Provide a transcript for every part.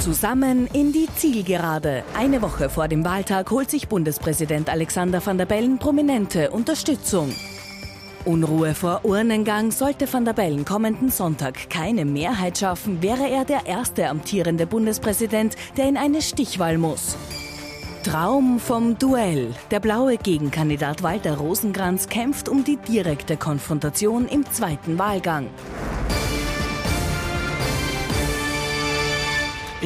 Zusammen in die Zielgerade. Eine Woche vor dem Wahltag holt sich Bundespräsident Alexander van der Bellen prominente Unterstützung. Unruhe vor Urnengang sollte van der Bellen kommenden Sonntag keine Mehrheit schaffen, wäre er der erste amtierende Bundespräsident, der in eine Stichwahl muss. Traum vom Duell. Der blaue Gegenkandidat Walter Rosenkranz kämpft um die direkte Konfrontation im zweiten Wahlgang.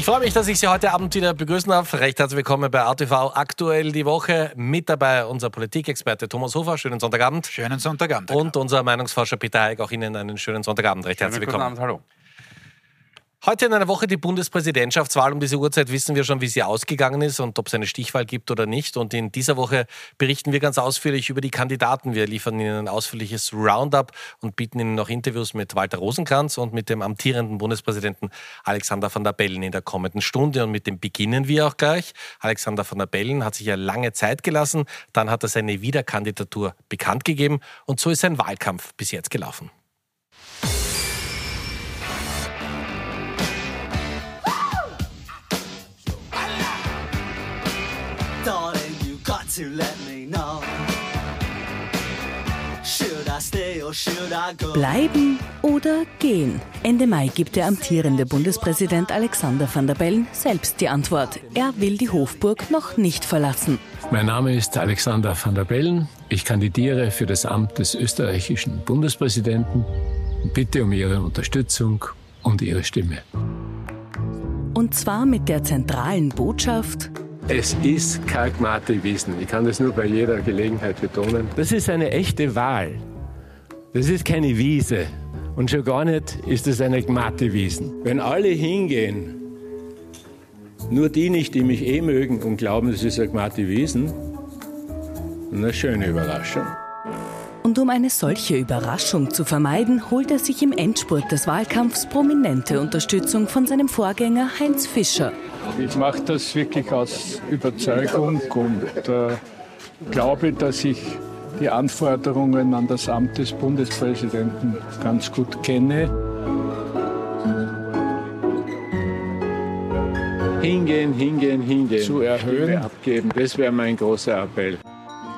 Ich freue mich, dass ich Sie heute Abend wieder begrüßen darf. Recht herzlich willkommen bei RTV Aktuell die Woche. Mit dabei unser Politikexperte Thomas Hofer. Schönen Sonntagabend. Schönen Sonntagabend. Und unser Meinungsforscher Peter Heik. Auch Ihnen einen schönen Sonntagabend. Recht herzlich willkommen. Abend, hallo. Heute in einer Woche die Bundespräsidentschaftswahl. Um diese Uhrzeit wissen wir schon, wie sie ausgegangen ist und ob es eine Stichwahl gibt oder nicht. Und in dieser Woche berichten wir ganz ausführlich über die Kandidaten. Wir liefern Ihnen ein ausführliches Roundup und bieten Ihnen noch Interviews mit Walter Rosenkranz und mit dem amtierenden Bundespräsidenten Alexander van der Bellen in der kommenden Stunde. Und mit dem beginnen wir auch gleich. Alexander van der Bellen hat sich ja lange Zeit gelassen. Dann hat er seine Wiederkandidatur bekannt gegeben. Und so ist sein Wahlkampf bis jetzt gelaufen. To let me know. Should I stay or should I go? Bleiben oder gehen? Ende Mai gibt der amtierende Bundespräsident Alexander van der Bellen selbst die Antwort. Er will die Hofburg noch nicht verlassen. Mein Name ist Alexander van der Bellen. Ich kandidiere für das Amt des österreichischen Bundespräsidenten und bitte um Ihre Unterstützung und Ihre Stimme. Und zwar mit der zentralen Botschaft, Es ist Kalkmate Wiesen. Ich kann das nur bei jeder Gelegenheit betonen. Das ist eine echte Wahl. Das ist keine Wiese. Und schon gar nicht ist es eine Gmate Wiesen. Wenn alle hingehen, nur die nicht, die mich eh mögen und glauben, das ist eine Gmate Wiesen, eine schöne Überraschung. Und um eine solche Überraschung zu vermeiden, holt er sich im Endspurt des Wahlkampfs prominente Unterstützung von seinem Vorgänger Heinz Fischer. Ich mache das wirklich aus Überzeugung und äh, glaube, dass ich die Anforderungen an das Amt des Bundespräsidenten ganz gut kenne. Hingehen, hingehen, hingehen. Zu erhöhen. Stimme abgeben. Das wäre mein großer Appell.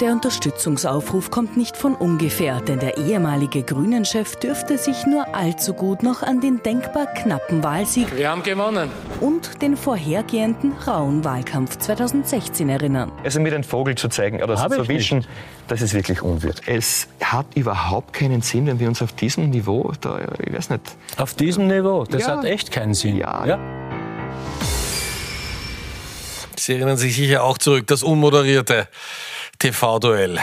Der Unterstützungsaufruf kommt nicht von ungefähr, denn der ehemalige Grünen-Chef dürfte sich nur allzu gut noch an den denkbar knappen Wahlsieg Wir haben gewonnen. und den vorhergehenden rauen Wahlkampf 2016 erinnern. Also mir den Vogel zu zeigen oder so Hab zu ich wischen, das ist wirklich unwürdig. Es hat überhaupt keinen Sinn, wenn wir uns auf diesem Niveau, da, ich weiß nicht, Auf diesem Niveau, das Ja. hat echt keinen Sinn. Ja. Sie erinnern sich sicher auch zurück, das unmoderierte TV-Duell.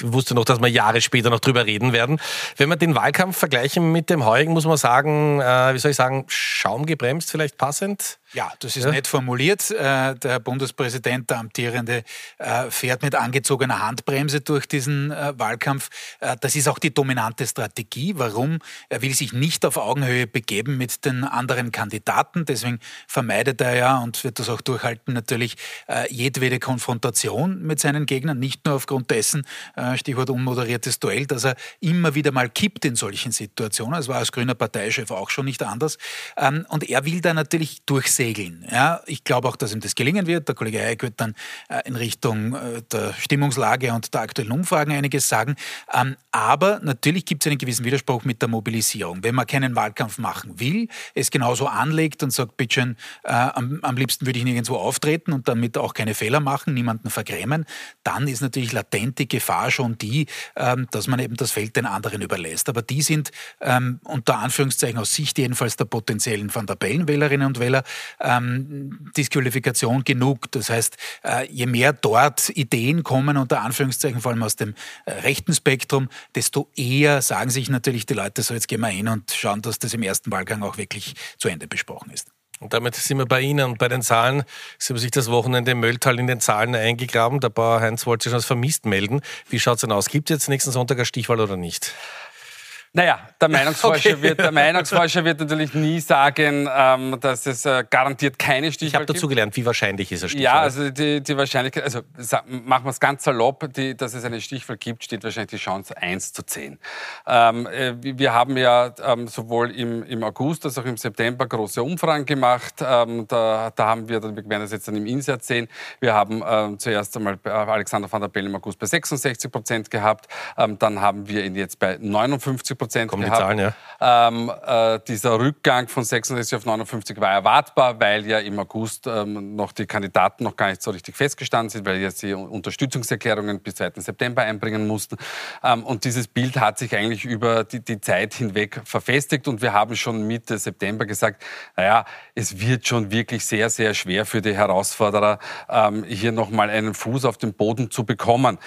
Ich wusste noch, dass wir Jahre später noch drüber reden werden. Wenn wir den Wahlkampf vergleichen mit dem heurigen, muss man sagen, äh, wie soll ich sagen, schaumgebremst vielleicht passend? Ja, das ist nett formuliert. Äh, Der Bundespräsident, der Amtierende, äh, fährt mit angezogener Handbremse durch diesen äh, Wahlkampf. Das ist auch die dominante Strategie. Warum? Er will sich nicht auf Augenhöhe begeben mit den anderen Kandidaten. Deswegen vermeidet er ja und wird das auch durchhalten, natürlich jedwede Konfrontation mit seinen Gegnern. Nicht nur aufgrund dessen, Stichwort unmoderiertes Duell, dass er immer wieder mal kippt in solchen Situationen. Das war als grüner Parteichef auch schon nicht anders. Ähm, Und er will da natürlich durchsegeln. Ja, ich glaube auch, dass ihm das gelingen wird. Der Kollege Eick wird dann äh, in Richtung äh, der Stimmungslage und der aktuellen Umfragen einiges sagen. Ähm, Aber natürlich gibt es einen gewissen Widerspruch mit der Mobilisierung. Wenn man keinen Wahlkampf machen will, es genauso anlegt und sagt, bitteschön, äh, am, am liebsten würde ich nirgendwo auftreten und damit auch keine Fehler machen, niemanden vergrämen, dann ist natürlich latent die Gefahr schon die, ähm, dass man eben das Feld den anderen überlässt. Aber die sind ähm, unter Anführungszeichen aus Sicht jedenfalls der potenziellen Van der Bellen Wählerinnen und Wähler ähm, Disqualifikation genug. Das heißt, äh, je mehr dort Ideen kommen, unter Anführungszeichen vor allem aus dem äh, rechten Spektrum, desto eher sagen sich natürlich die Leute, so jetzt gehen wir hin und schauen, dass das im ersten Wahlgang auch wirklich zu Ende besprochen ist. Und damit sind wir bei Ihnen und bei den Zahlen. Sie haben sich das Wochenende im Mölltal in den Zahlen eingegraben. Der Bauer Heinz wollte schon als vermisst melden. Wie schaut es denn aus? Gibt es jetzt nächsten Sonntag eine Stichwahl oder nicht? Naja, der Meinungsforscher, okay. wird, der Meinungsforscher wird natürlich nie sagen, ähm, dass es äh, garantiert keine Stichwahl Ich habe dazu gelernt, wie wahrscheinlich ist eine Stichwahl? Ja, also die, die Wahrscheinlichkeit, also machen wir es ganz salopp, die, dass es eine Stichwahl gibt, steht wahrscheinlich die Chance 1 zu 10. Ähm, äh, wir haben ja ähm, sowohl im, im August als auch im September große Umfragen gemacht. Ähm, da, da haben wir, wir werden das jetzt dann im Insert sehen, wir haben ähm, zuerst einmal Alexander van der Bellen im August bei 66 Prozent gehabt, ähm, dann haben wir ihn jetzt bei 59 Prozent Kommen gehabt. Die Zahlen, ja. Ähm, äh, dieser Rückgang von 66 auf 59 war erwartbar, weil ja im August ähm, noch die Kandidaten noch gar nicht so richtig festgestanden sind, weil jetzt die Unterstützungserklärungen bis 2. September einbringen mussten. Ähm, und dieses Bild hat sich eigentlich über die, die Zeit hinweg verfestigt und wir haben schon Mitte September gesagt, naja, es wird schon wirklich sehr, sehr schwer für die Herausforderer, ähm, hier nochmal einen Fuß auf den Boden zu bekommen.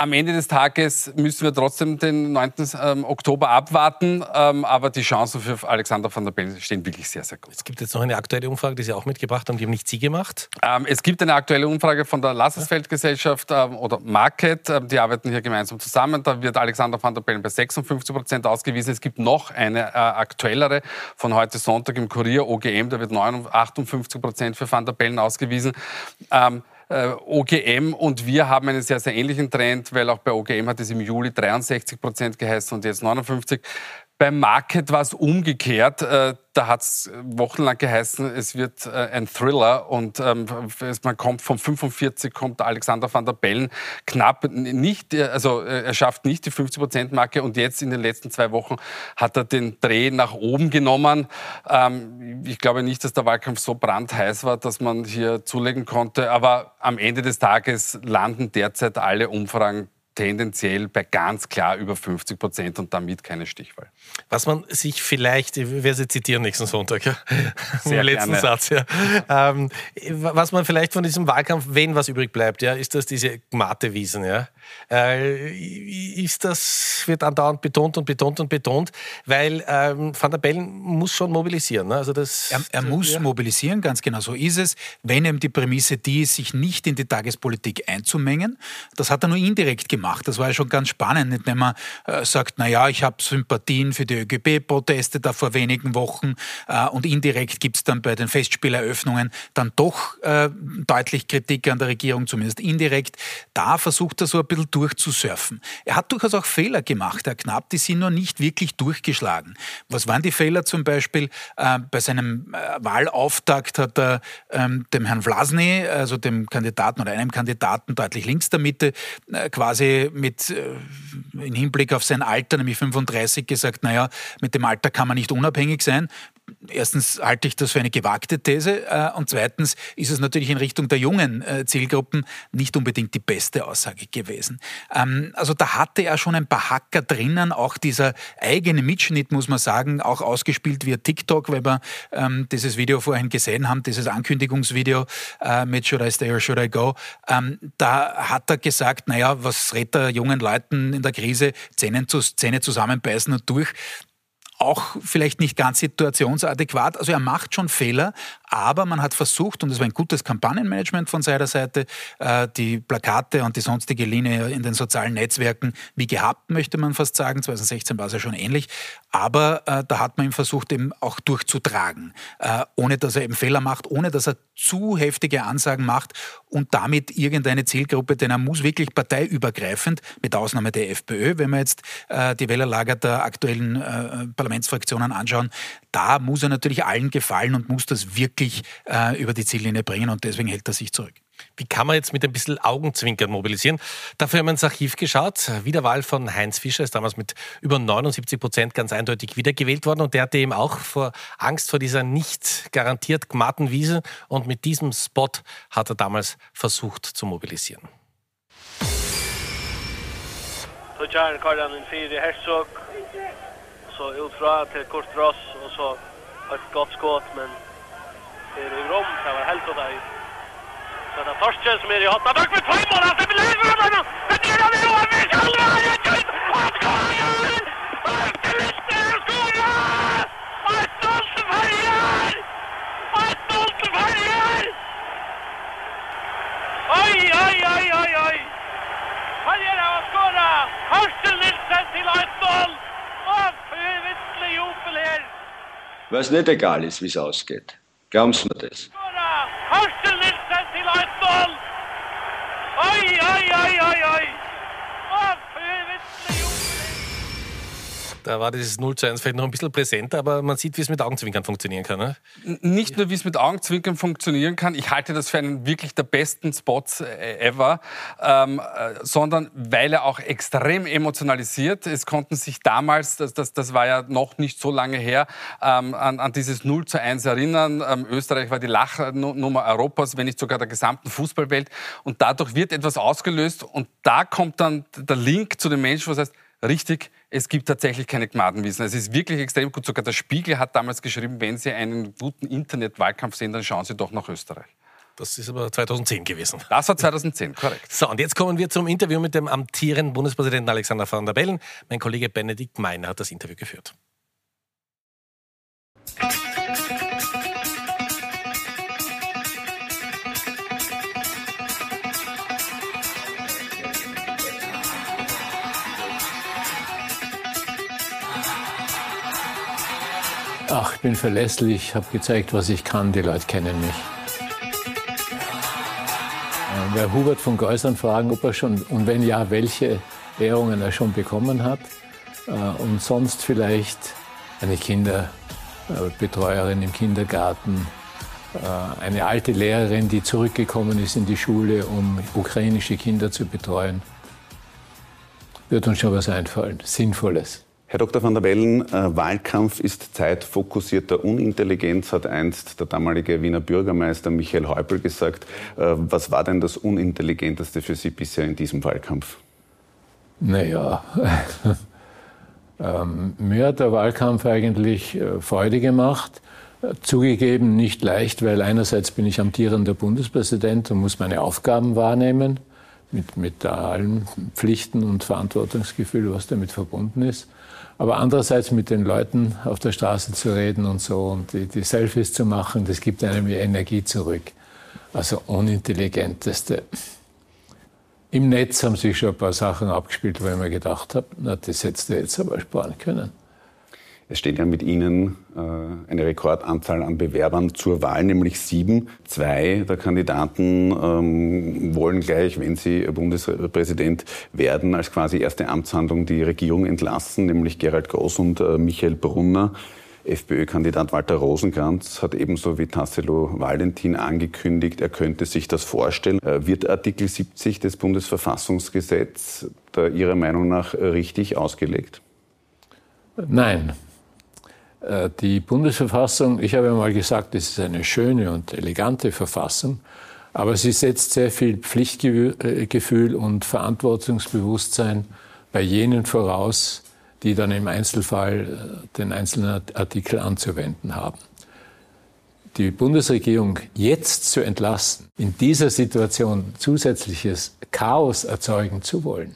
Am Ende des Tages müssen wir trotzdem den 9. Ähm, Oktober abwarten, ähm, aber die Chancen für Alexander van der Bellen stehen wirklich sehr, sehr gut. Es gibt jetzt noch eine aktuelle Umfrage, die Sie auch mitgebracht haben, die haben nicht Sie gemacht? Ähm, es gibt eine aktuelle Umfrage von der Lassersfeld-Gesellschaft oder Market, die arbeiten hier gemeinsam zusammen. Da wird Alexander van der Bellen bei 56 Prozent ausgewiesen. Es gibt noch eine äh, aktuellere von heute Sonntag im Kurier OGM, da wird 58 Prozent für van der Bellen ausgewiesen äh, OGM und wir haben einen sehr, sehr ähnlichen Trend, weil auch bei OGM hat es im Juli 63 Prozent geheißen und jetzt 59. Beim Market war es umgekehrt. Äh, da hat es wochenlang geheißen, es wird äh, ein Thriller und ähm, man kommt von 45 kommt Alexander van der Bellen knapp nicht, äh, also er schafft nicht die 50% Marke und jetzt in den letzten zwei Wochen hat er den Dreh nach oben genommen. Ähm, ich glaube nicht, dass der Wahlkampf so brandheiß war, dass man hier zulegen konnte, aber am Ende des Tages landen derzeit alle Umfragen tendenziell bei ganz klar über 50 Prozent und damit keine Stichwahl. Was man sich vielleicht, ich werde Sie zitieren nächsten Sonntag, ja? Sehr letzten gerne. Satz, ja. Ähm, was man vielleicht von diesem Wahlkampf, wenn was übrig bleibt, ja, ist das diese Gmatewiesen, ja. Äh, ist das, wird andauernd betont und betont und betont, weil ähm, Van der Bellen muss schon mobilisieren. Ne? Also das, er, er muss ja. mobilisieren, ganz genau so ist es. Wenn eben die Prämisse die ist, sich nicht in die Tagespolitik einzumengen, das hat er nur indirekt gemacht gemacht. Das war ja schon ganz spannend, nicht? wenn man äh, sagt, naja, ich habe Sympathien für die ÖGB-Proteste da vor wenigen Wochen äh, und indirekt gibt es dann bei den Festspieleröffnungen dann doch äh, deutlich Kritik an der Regierung, zumindest indirekt. Da versucht er so ein bisschen durchzusurfen. Er hat durchaus auch Fehler gemacht, Herr Knapp, die sind noch nicht wirklich durchgeschlagen. Was waren die Fehler zum Beispiel? Äh, bei seinem äh, Wahlauftakt hat er ähm, dem Herrn Vlasny, also dem Kandidaten oder einem Kandidaten deutlich links der Mitte, äh, quasi mit, in Hinblick auf sein Alter, nämlich 35, gesagt, naja, mit dem Alter kann man nicht unabhängig sein erstens halte ich das für eine gewagte These äh, und zweitens ist es natürlich in Richtung der jungen äh, Zielgruppen nicht unbedingt die beste Aussage gewesen. Ähm, also da hatte er schon ein paar Hacker drinnen, auch dieser eigene Mitschnitt, muss man sagen, auch ausgespielt via TikTok, weil wir ähm, dieses Video vorhin gesehen haben, dieses Ankündigungsvideo äh, mit Should I Stay or Should I Go. Ähm, da hat er gesagt, naja, was rät er jungen Leuten in der Krise, Zähne, Zähne zusammenbeißen und durch auch vielleicht nicht ganz situationsadäquat. Also er macht schon Fehler, aber man hat versucht, und es war ein gutes Kampagnenmanagement von seiner Seite, äh, die Plakate und die sonstige Linie in den sozialen Netzwerken wie gehabt, möchte man fast sagen. 2016 war es ja schon ähnlich. Aber äh, da hat man ihn versucht, eben auch durchzutragen, äh, ohne dass er eben Fehler macht, ohne dass er zu heftige Ansagen macht und damit irgendeine Zielgruppe, denn er muss wirklich parteiübergreifend, mit Ausnahme der FPÖ, wenn wir jetzt die Wählerlager der aktuellen Parlamentsfraktionen anschauen, da muss er natürlich allen gefallen und muss das wirklich äh, über die Ziellinie bringen und deswegen hält er sich zurück. Wie kann man jetzt mit ein bisschen Augenzwinkern mobilisieren? Dafür haben wir ins Archiv geschaut. Wiederwahl von Heinz Fischer ist damals mit über 79 Prozent ganz eindeutig wiedergewählt worden und der hatte eben auch vor Angst vor dieser nicht garantiert gmatten Wiese und mit diesem Spot hat er damals versucht zu mobilisieren. Herzog så utfra till kort ras och så ett gott skott men det är ju rom så var helt åt dig. Så det första som är i hotta back med två mål alltså blir det väl men det är det ju vi ska ha ju till att gå igen. Att det är skola. Att stolt varje. Att stolt varje. Oj oj oj oj oj. Han gör det att skora. Harsel Nilsen till weil es nicht egal ist, wie es ausgeht. Glauben Sie mir das. Da war dieses 0 zu 1 vielleicht noch ein bisschen präsenter, aber man sieht, wie es mit Augenzwinkern funktionieren kann. Ne? Nicht nur, wie es mit Augenzwinkern funktionieren kann, ich halte das für einen wirklich der besten Spots äh, ever, ähm, äh, sondern weil er auch extrem emotionalisiert. Es konnten sich damals, das, das, das war ja noch nicht so lange her, ähm, an, an, dieses 0 zu 1 erinnern. Ähm, Österreich war die Lachnummer Europas, wenn nicht sogar der gesamten Fußballwelt. Und dadurch wird etwas ausgelöst und da kommt dann der Link zu den Menschen, was heißt, richtig, es gibt tatsächlich keine Gnadenwiesen. Es ist wirklich extrem gut. Sogar der Spiegel hat damals geschrieben, wenn Sie einen guten Internetwahlkampf sehen, dann schauen Sie doch nach Österreich. Das ist aber 2010 gewesen. Das war 2010, korrekt. So, und jetzt kommen wir zum Interview mit dem amtierenden Bundespräsidenten Alexander van der Bellen. Mein Kollege Benedikt Meiner hat das Interview geführt. Ach, ich bin verlässlich, habe gezeigt, was ich kann, die Leute kennen mich. Äh, wer Hubert von Geusern fragen, ob er schon, und wenn ja, welche Ehrungen er schon bekommen hat. Äh, und sonst vielleicht eine Kinderbetreuerin im Kindergarten, äh, eine alte Lehrerin, die zurückgekommen ist in die Schule, um ukrainische Kinder zu betreuen. Wird uns schon was einfallen, Sinnvolles. Herr Dr. van der Bellen, äh, Wahlkampf ist zeitfokussierter Unintelligenz, hat einst der damalige Wiener Bürgermeister Michael Häupl gesagt. Äh, was war denn das Unintelligenteste für Sie bisher in diesem Wahlkampf? Naja, ähm, mir hat der Wahlkampf eigentlich äh, Freude gemacht. Zugegeben nicht leicht, weil einerseits bin ich amtierender Bundespräsident und muss meine Aufgaben wahrnehmen, mit, mit allen Pflichten und Verantwortungsgefühl, was damit verbunden ist. Aber andererseits mit den Leuten auf der Straße zu reden und so und die, die Selfies zu machen, das gibt einem Energie zurück. Also unintelligenteste. Im Netz haben sich schon ein paar Sachen abgespielt, wo ich mir gedacht habe, na, das hättest du jetzt aber sparen können. Es steht ja mit Ihnen äh, eine Rekordanzahl an Bewerbern zur Wahl, nämlich sieben. Zwei der Kandidaten ähm, wollen gleich, wenn sie Bundespräsident werden, als quasi erste Amtshandlung die Regierung entlassen, nämlich Gerald Groß und äh, Michael Brunner. FPÖ-Kandidat Walter Rosenkranz hat ebenso wie Tassilo Valentin angekündigt, er könnte sich das vorstellen. Äh, wird Artikel 70 des Bundesverfassungsgesetzes Ihrer Meinung nach richtig ausgelegt? Nein, die Bundesverfassung, ich habe mal gesagt, es ist eine schöne und elegante Verfassung, aber sie setzt sehr viel Pflichtgefühl und Verantwortungsbewusstsein bei jenen voraus, die dann im Einzelfall äh, den einzelnen Artikel anzuwenden haben. Die Bundesregierung jetzt zu entlassen, in dieser Situation zusätzliches Chaos erzeugen zu wollen,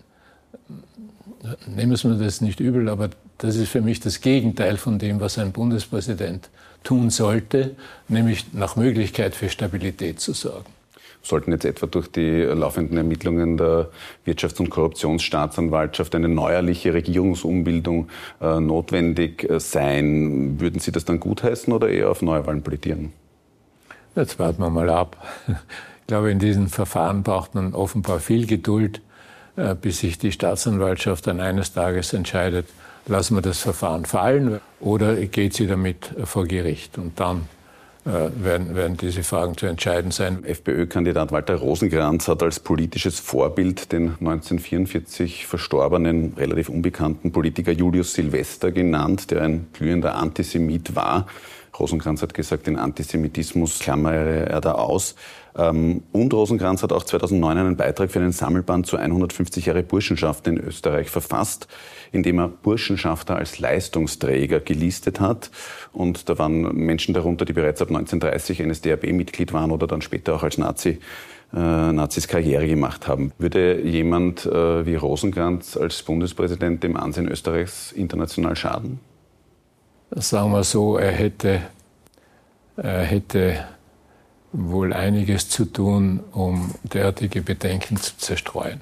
nehmen Sie mir das nicht übel, aber das ist für mich das Gegenteil von dem, was ein Bundespräsident tun sollte, nämlich nach Möglichkeit für Stabilität zu sorgen. Sollten jetzt etwa durch die laufenden Ermittlungen der Wirtschafts- und Korruptionsstaatsanwaltschaft eine neuerliche Regierungsumbildung äh, notwendig äh, sein, würden Sie das dann gutheißen oder eher auf Neuwahlen plädieren? Jetzt warten wir mal ab. Ich glaube, in diesen Verfahren braucht man offenbar viel Geduld, bis sich die Staatsanwaltschaft dann eines Tages entscheidet, lassen wir das Verfahren fallen oder geht sie damit vor Gericht? Und dann äh, werden, werden diese Fragen zu entscheiden sein. FPÖ-Kandidat Walter Rosenkranz hat als politisches Vorbild den 1944 verstorbenen, relativ unbekannten Politiker Julius Silvester genannt, der ein glühender Antisemit war. Rosenkranz hat gesagt, den Antisemitismus klammere er da aus. Ähm, und Rosenkranz hat auch 2009 einen Beitrag für einen Sammelband zu 150 Jahre Burschenschaft in Österreich verfasst, in dem er Burschenschafter als Leistungsträger gelistet hat. Und da waren Menschen darunter, die bereits ab 1930 NSDAP-Mitglied waren oder dann später auch als Nazi äh, Nazis Karriere gemacht haben. Würde jemand äh, wie Rosenkranz als Bundespräsident dem Ansehen Österreichs international schaden? Sagen wir so, er hätte, er hätte wohl einiges zu tun, um derartige Bedenken zu zerstreuen.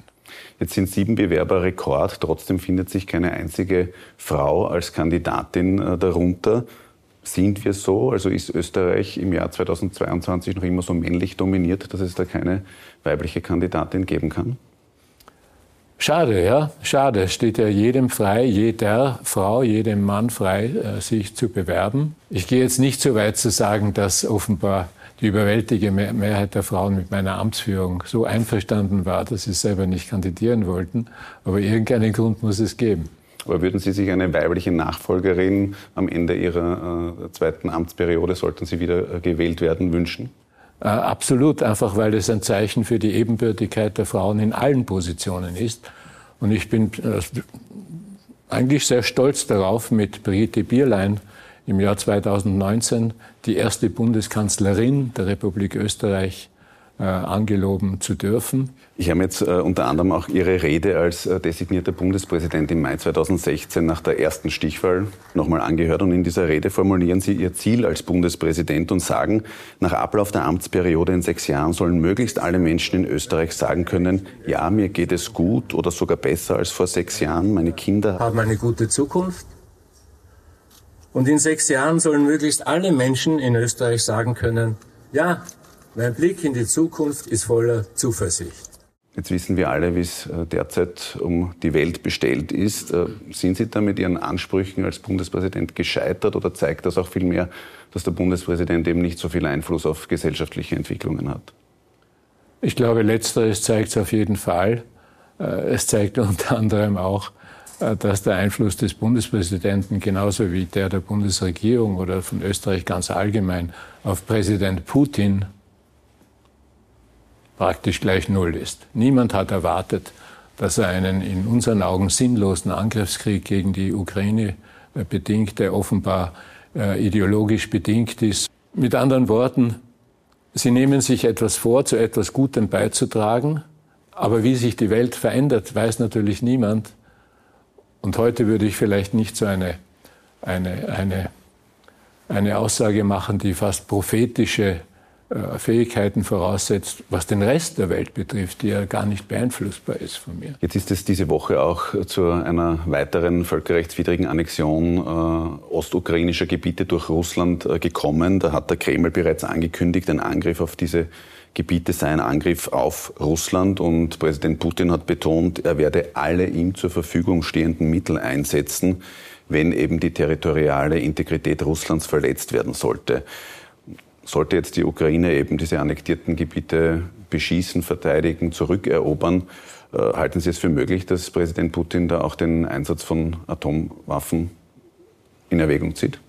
Jetzt sind sieben Bewerber Rekord, trotzdem findet sich keine einzige Frau als Kandidatin äh, darunter. Sind wir so? Also ist Österreich im Jahr 2022 noch immer so männlich dominiert, dass es da keine weibliche Kandidatin geben kann? Schade, ja, schade. Es steht ja jedem frei, jeder Frau, jedem Mann frei, äh, sich zu bewerben. Ich gehe jetzt nicht so weit zu sagen, dass offenbar die überwältigende Mehrheit der Frauen mit meiner Amtsführung so einverstanden war, dass sie selber nicht kandidieren wollten. Aber irgendeinen Grund muss es geben. Aber würden Sie sich eine weibliche Nachfolgerin am Ende Ihrer äh, zweiten Amtsperiode, sollten Sie wieder äh, gewählt werden, wünschen? Äh, absolut, einfach weil es ein Zeichen für die Ebenbürtigkeit der Frauen in allen Positionen ist. Und ich bin äh, eigentlich sehr stolz darauf, mit Brigitte Bierlein im Jahr 2019 die erste Bundeskanzlerin der Republik Österreich äh, angeloben zu dürfen. Ich habe jetzt äh, unter anderem auch Ihre Rede als äh, designierter Bundespräsident im Mai 2016 nach der ersten Stichwahl nochmal angehört. Und in dieser Rede formulieren Sie Ihr Ziel als Bundespräsident und sagen, nach Ablauf der Amtsperiode in sechs Jahren sollen möglichst alle Menschen in Österreich sagen können, ja, mir geht es gut oder sogar besser als vor sechs Jahren. Meine Kinder haben eine gute Zukunft. Und in sechs Jahren sollen möglichst alle Menschen in Österreich sagen können, ja, mein Blick in die Zukunft ist voller Zuversicht. Jetzt wissen wir alle, wie es äh, derzeit um die Welt bestellt ist. Äh, sind Sie da mit Ihren Ansprüchen als Bundespräsident gescheitert oder zeigt das auch vielmehr, dass der Bundespräsident eben nicht so viel Einfluss auf gesellschaftliche Entwicklungen hat? Ich glaube, letzteres zeigt es auf jeden Fall. Äh, es zeigt unter anderem auch, dass der Einfluss des Bundespräsidenten genauso wie der der Bundesregierung oder von Österreich ganz allgemein auf Präsident Putin praktisch gleich Null ist. Niemand hat erwartet, dass er einen in unseren Augen sinnlosen Angriffskrieg gegen die Ukraine äh, bedingt, der offenbar äh, ideologisch bedingt ist. Mit anderen Worten, Sie nehmen sich etwas vor, zu etwas Gutem beizutragen, aber wie sich die Welt verändert, weiß natürlich niemand. Und heute würde ich vielleicht nicht so eine, eine, eine, eine Aussage machen, die fast prophetische äh, Fähigkeiten voraussetzt, was den Rest der Welt betrifft, die ja gar nicht beeinflussbar ist von mir. Jetzt ist es diese Woche auch zu einer weiteren völkerrechtswidrigen Annexion äh, ostukrainischer Gebiete durch Russland äh, gekommen. Da hat der Kreml bereits angekündigt, ein Angriff auf diese Gebiete sei ein Angriff auf Russland und Präsident Putin hat betont, er werde alle ihm zur Verfügung stehenden Mittel einsetzen, wenn eben die territoriale Integrität Russlands verletzt werden sollte sollte jetzt die Ukraine eben diese annektierten Gebiete beschießen, verteidigen, zurückerobern, äh, halten Sie es für möglich, dass Präsident Putin da auch den Einsatz von Atomwaffen in Erwägung zieht?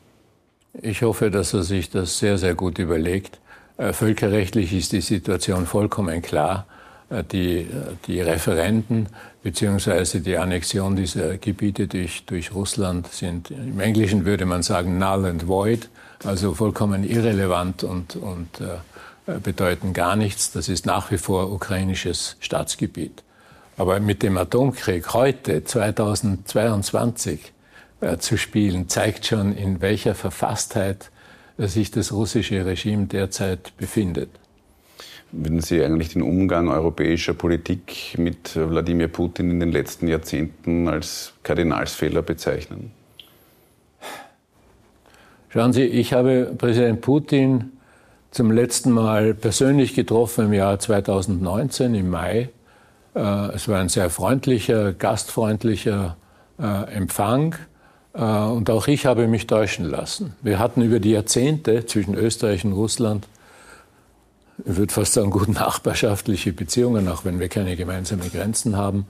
Ich hoffe, dass er sich das sehr, sehr gut überlegt. Äh, völkerrechtlich ist die Situation vollkommen klar. Äh, die, die Referenden bzw. die Annexion dieser Gebiete durch, durch Russland sind, im Englischen würde man sagen, null and void also vollkommen irrelevant und, und äh, bedeuten gar nichts. Das ist nach wie vor ukrainisches Staatsgebiet. Aber mit dem Atomkrieg heute, 2022, äh, zu spielen, zeigt schon, in welcher Verfasstheit sich das russische Regime derzeit befindet. Würden Sie eigentlich den Umgang europäischer Politik mit Wladimir Putin in den letzten Jahrzehnten als Kardinalsfehler bezeichnen? Schauen Sie, ich habe Präsident Putin zum letzten Mal persönlich getroffen im Jahr 2019, im Mai. Äh, es war ein sehr freundlicher, gastfreundlicher äh, Empfang. Äh, und auch ich habe mich täuschen lassen. Wir hatten über die Jahrzehnte zwischen Österreich und Russland, ich würde fast sagen, gut nachbarschaftliche Beziehungen, auch wenn wir keine gemeinsamen Grenzen haben.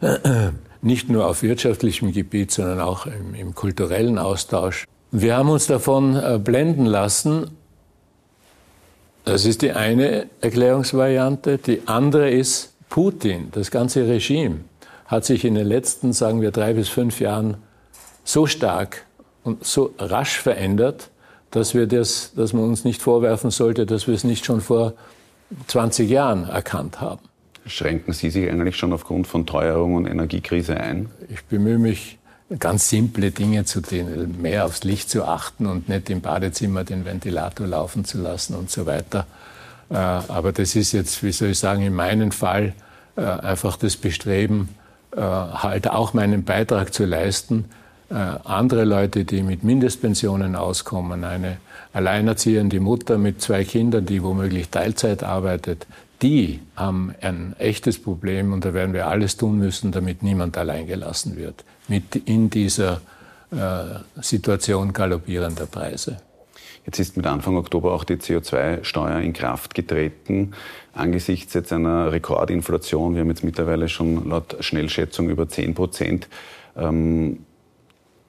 Nicht nur auf wirtschaftlichem Gebiet, sondern auch im, im kulturellen Austausch. Wir haben uns davon äh, blenden lassen. Das ist die eine Erklärungsvariante. Die andere ist, Putin, das ganze Regime, hat sich in den letzten, sagen wir, drei bis fünf Jahren so stark und so rasch verändert, dass, wir das, dass man uns nicht vorwerfen sollte, dass wir es nicht schon vor 20 Jahren erkannt haben. Schränken Sie sich eigentlich schon aufgrund von Teuerung und Energiekrise ein? Ich bemühe mich ganz simple Dinge zu tun, mehr aufs Licht zu achten und nicht im Badezimmer den Ventilator laufen zu lassen und so weiter. Äh, aber das ist jetzt, wie soll ich sagen, in meinem Fall äh, einfach das Bestreben, äh, halt auch meinen Beitrag zu leisten, äh, andere Leute, die mit Mindestpensionen auskommen, eine alleinerziehende Mutter mit zwei Kindern, die womöglich Teilzeit arbeitet, die haben ein echtes Problem und da werden wir alles tun müssen, damit niemand alleingelassen wird mit in dieser äh, Situation galoppierender Preise. Jetzt ist mit Anfang Oktober auch die CO2-Steuer in Kraft getreten. Angesichts jetzt einer Rekordinflation, wir haben jetzt mittlerweile schon laut Schnellschätzung über 10 Prozent, ähm,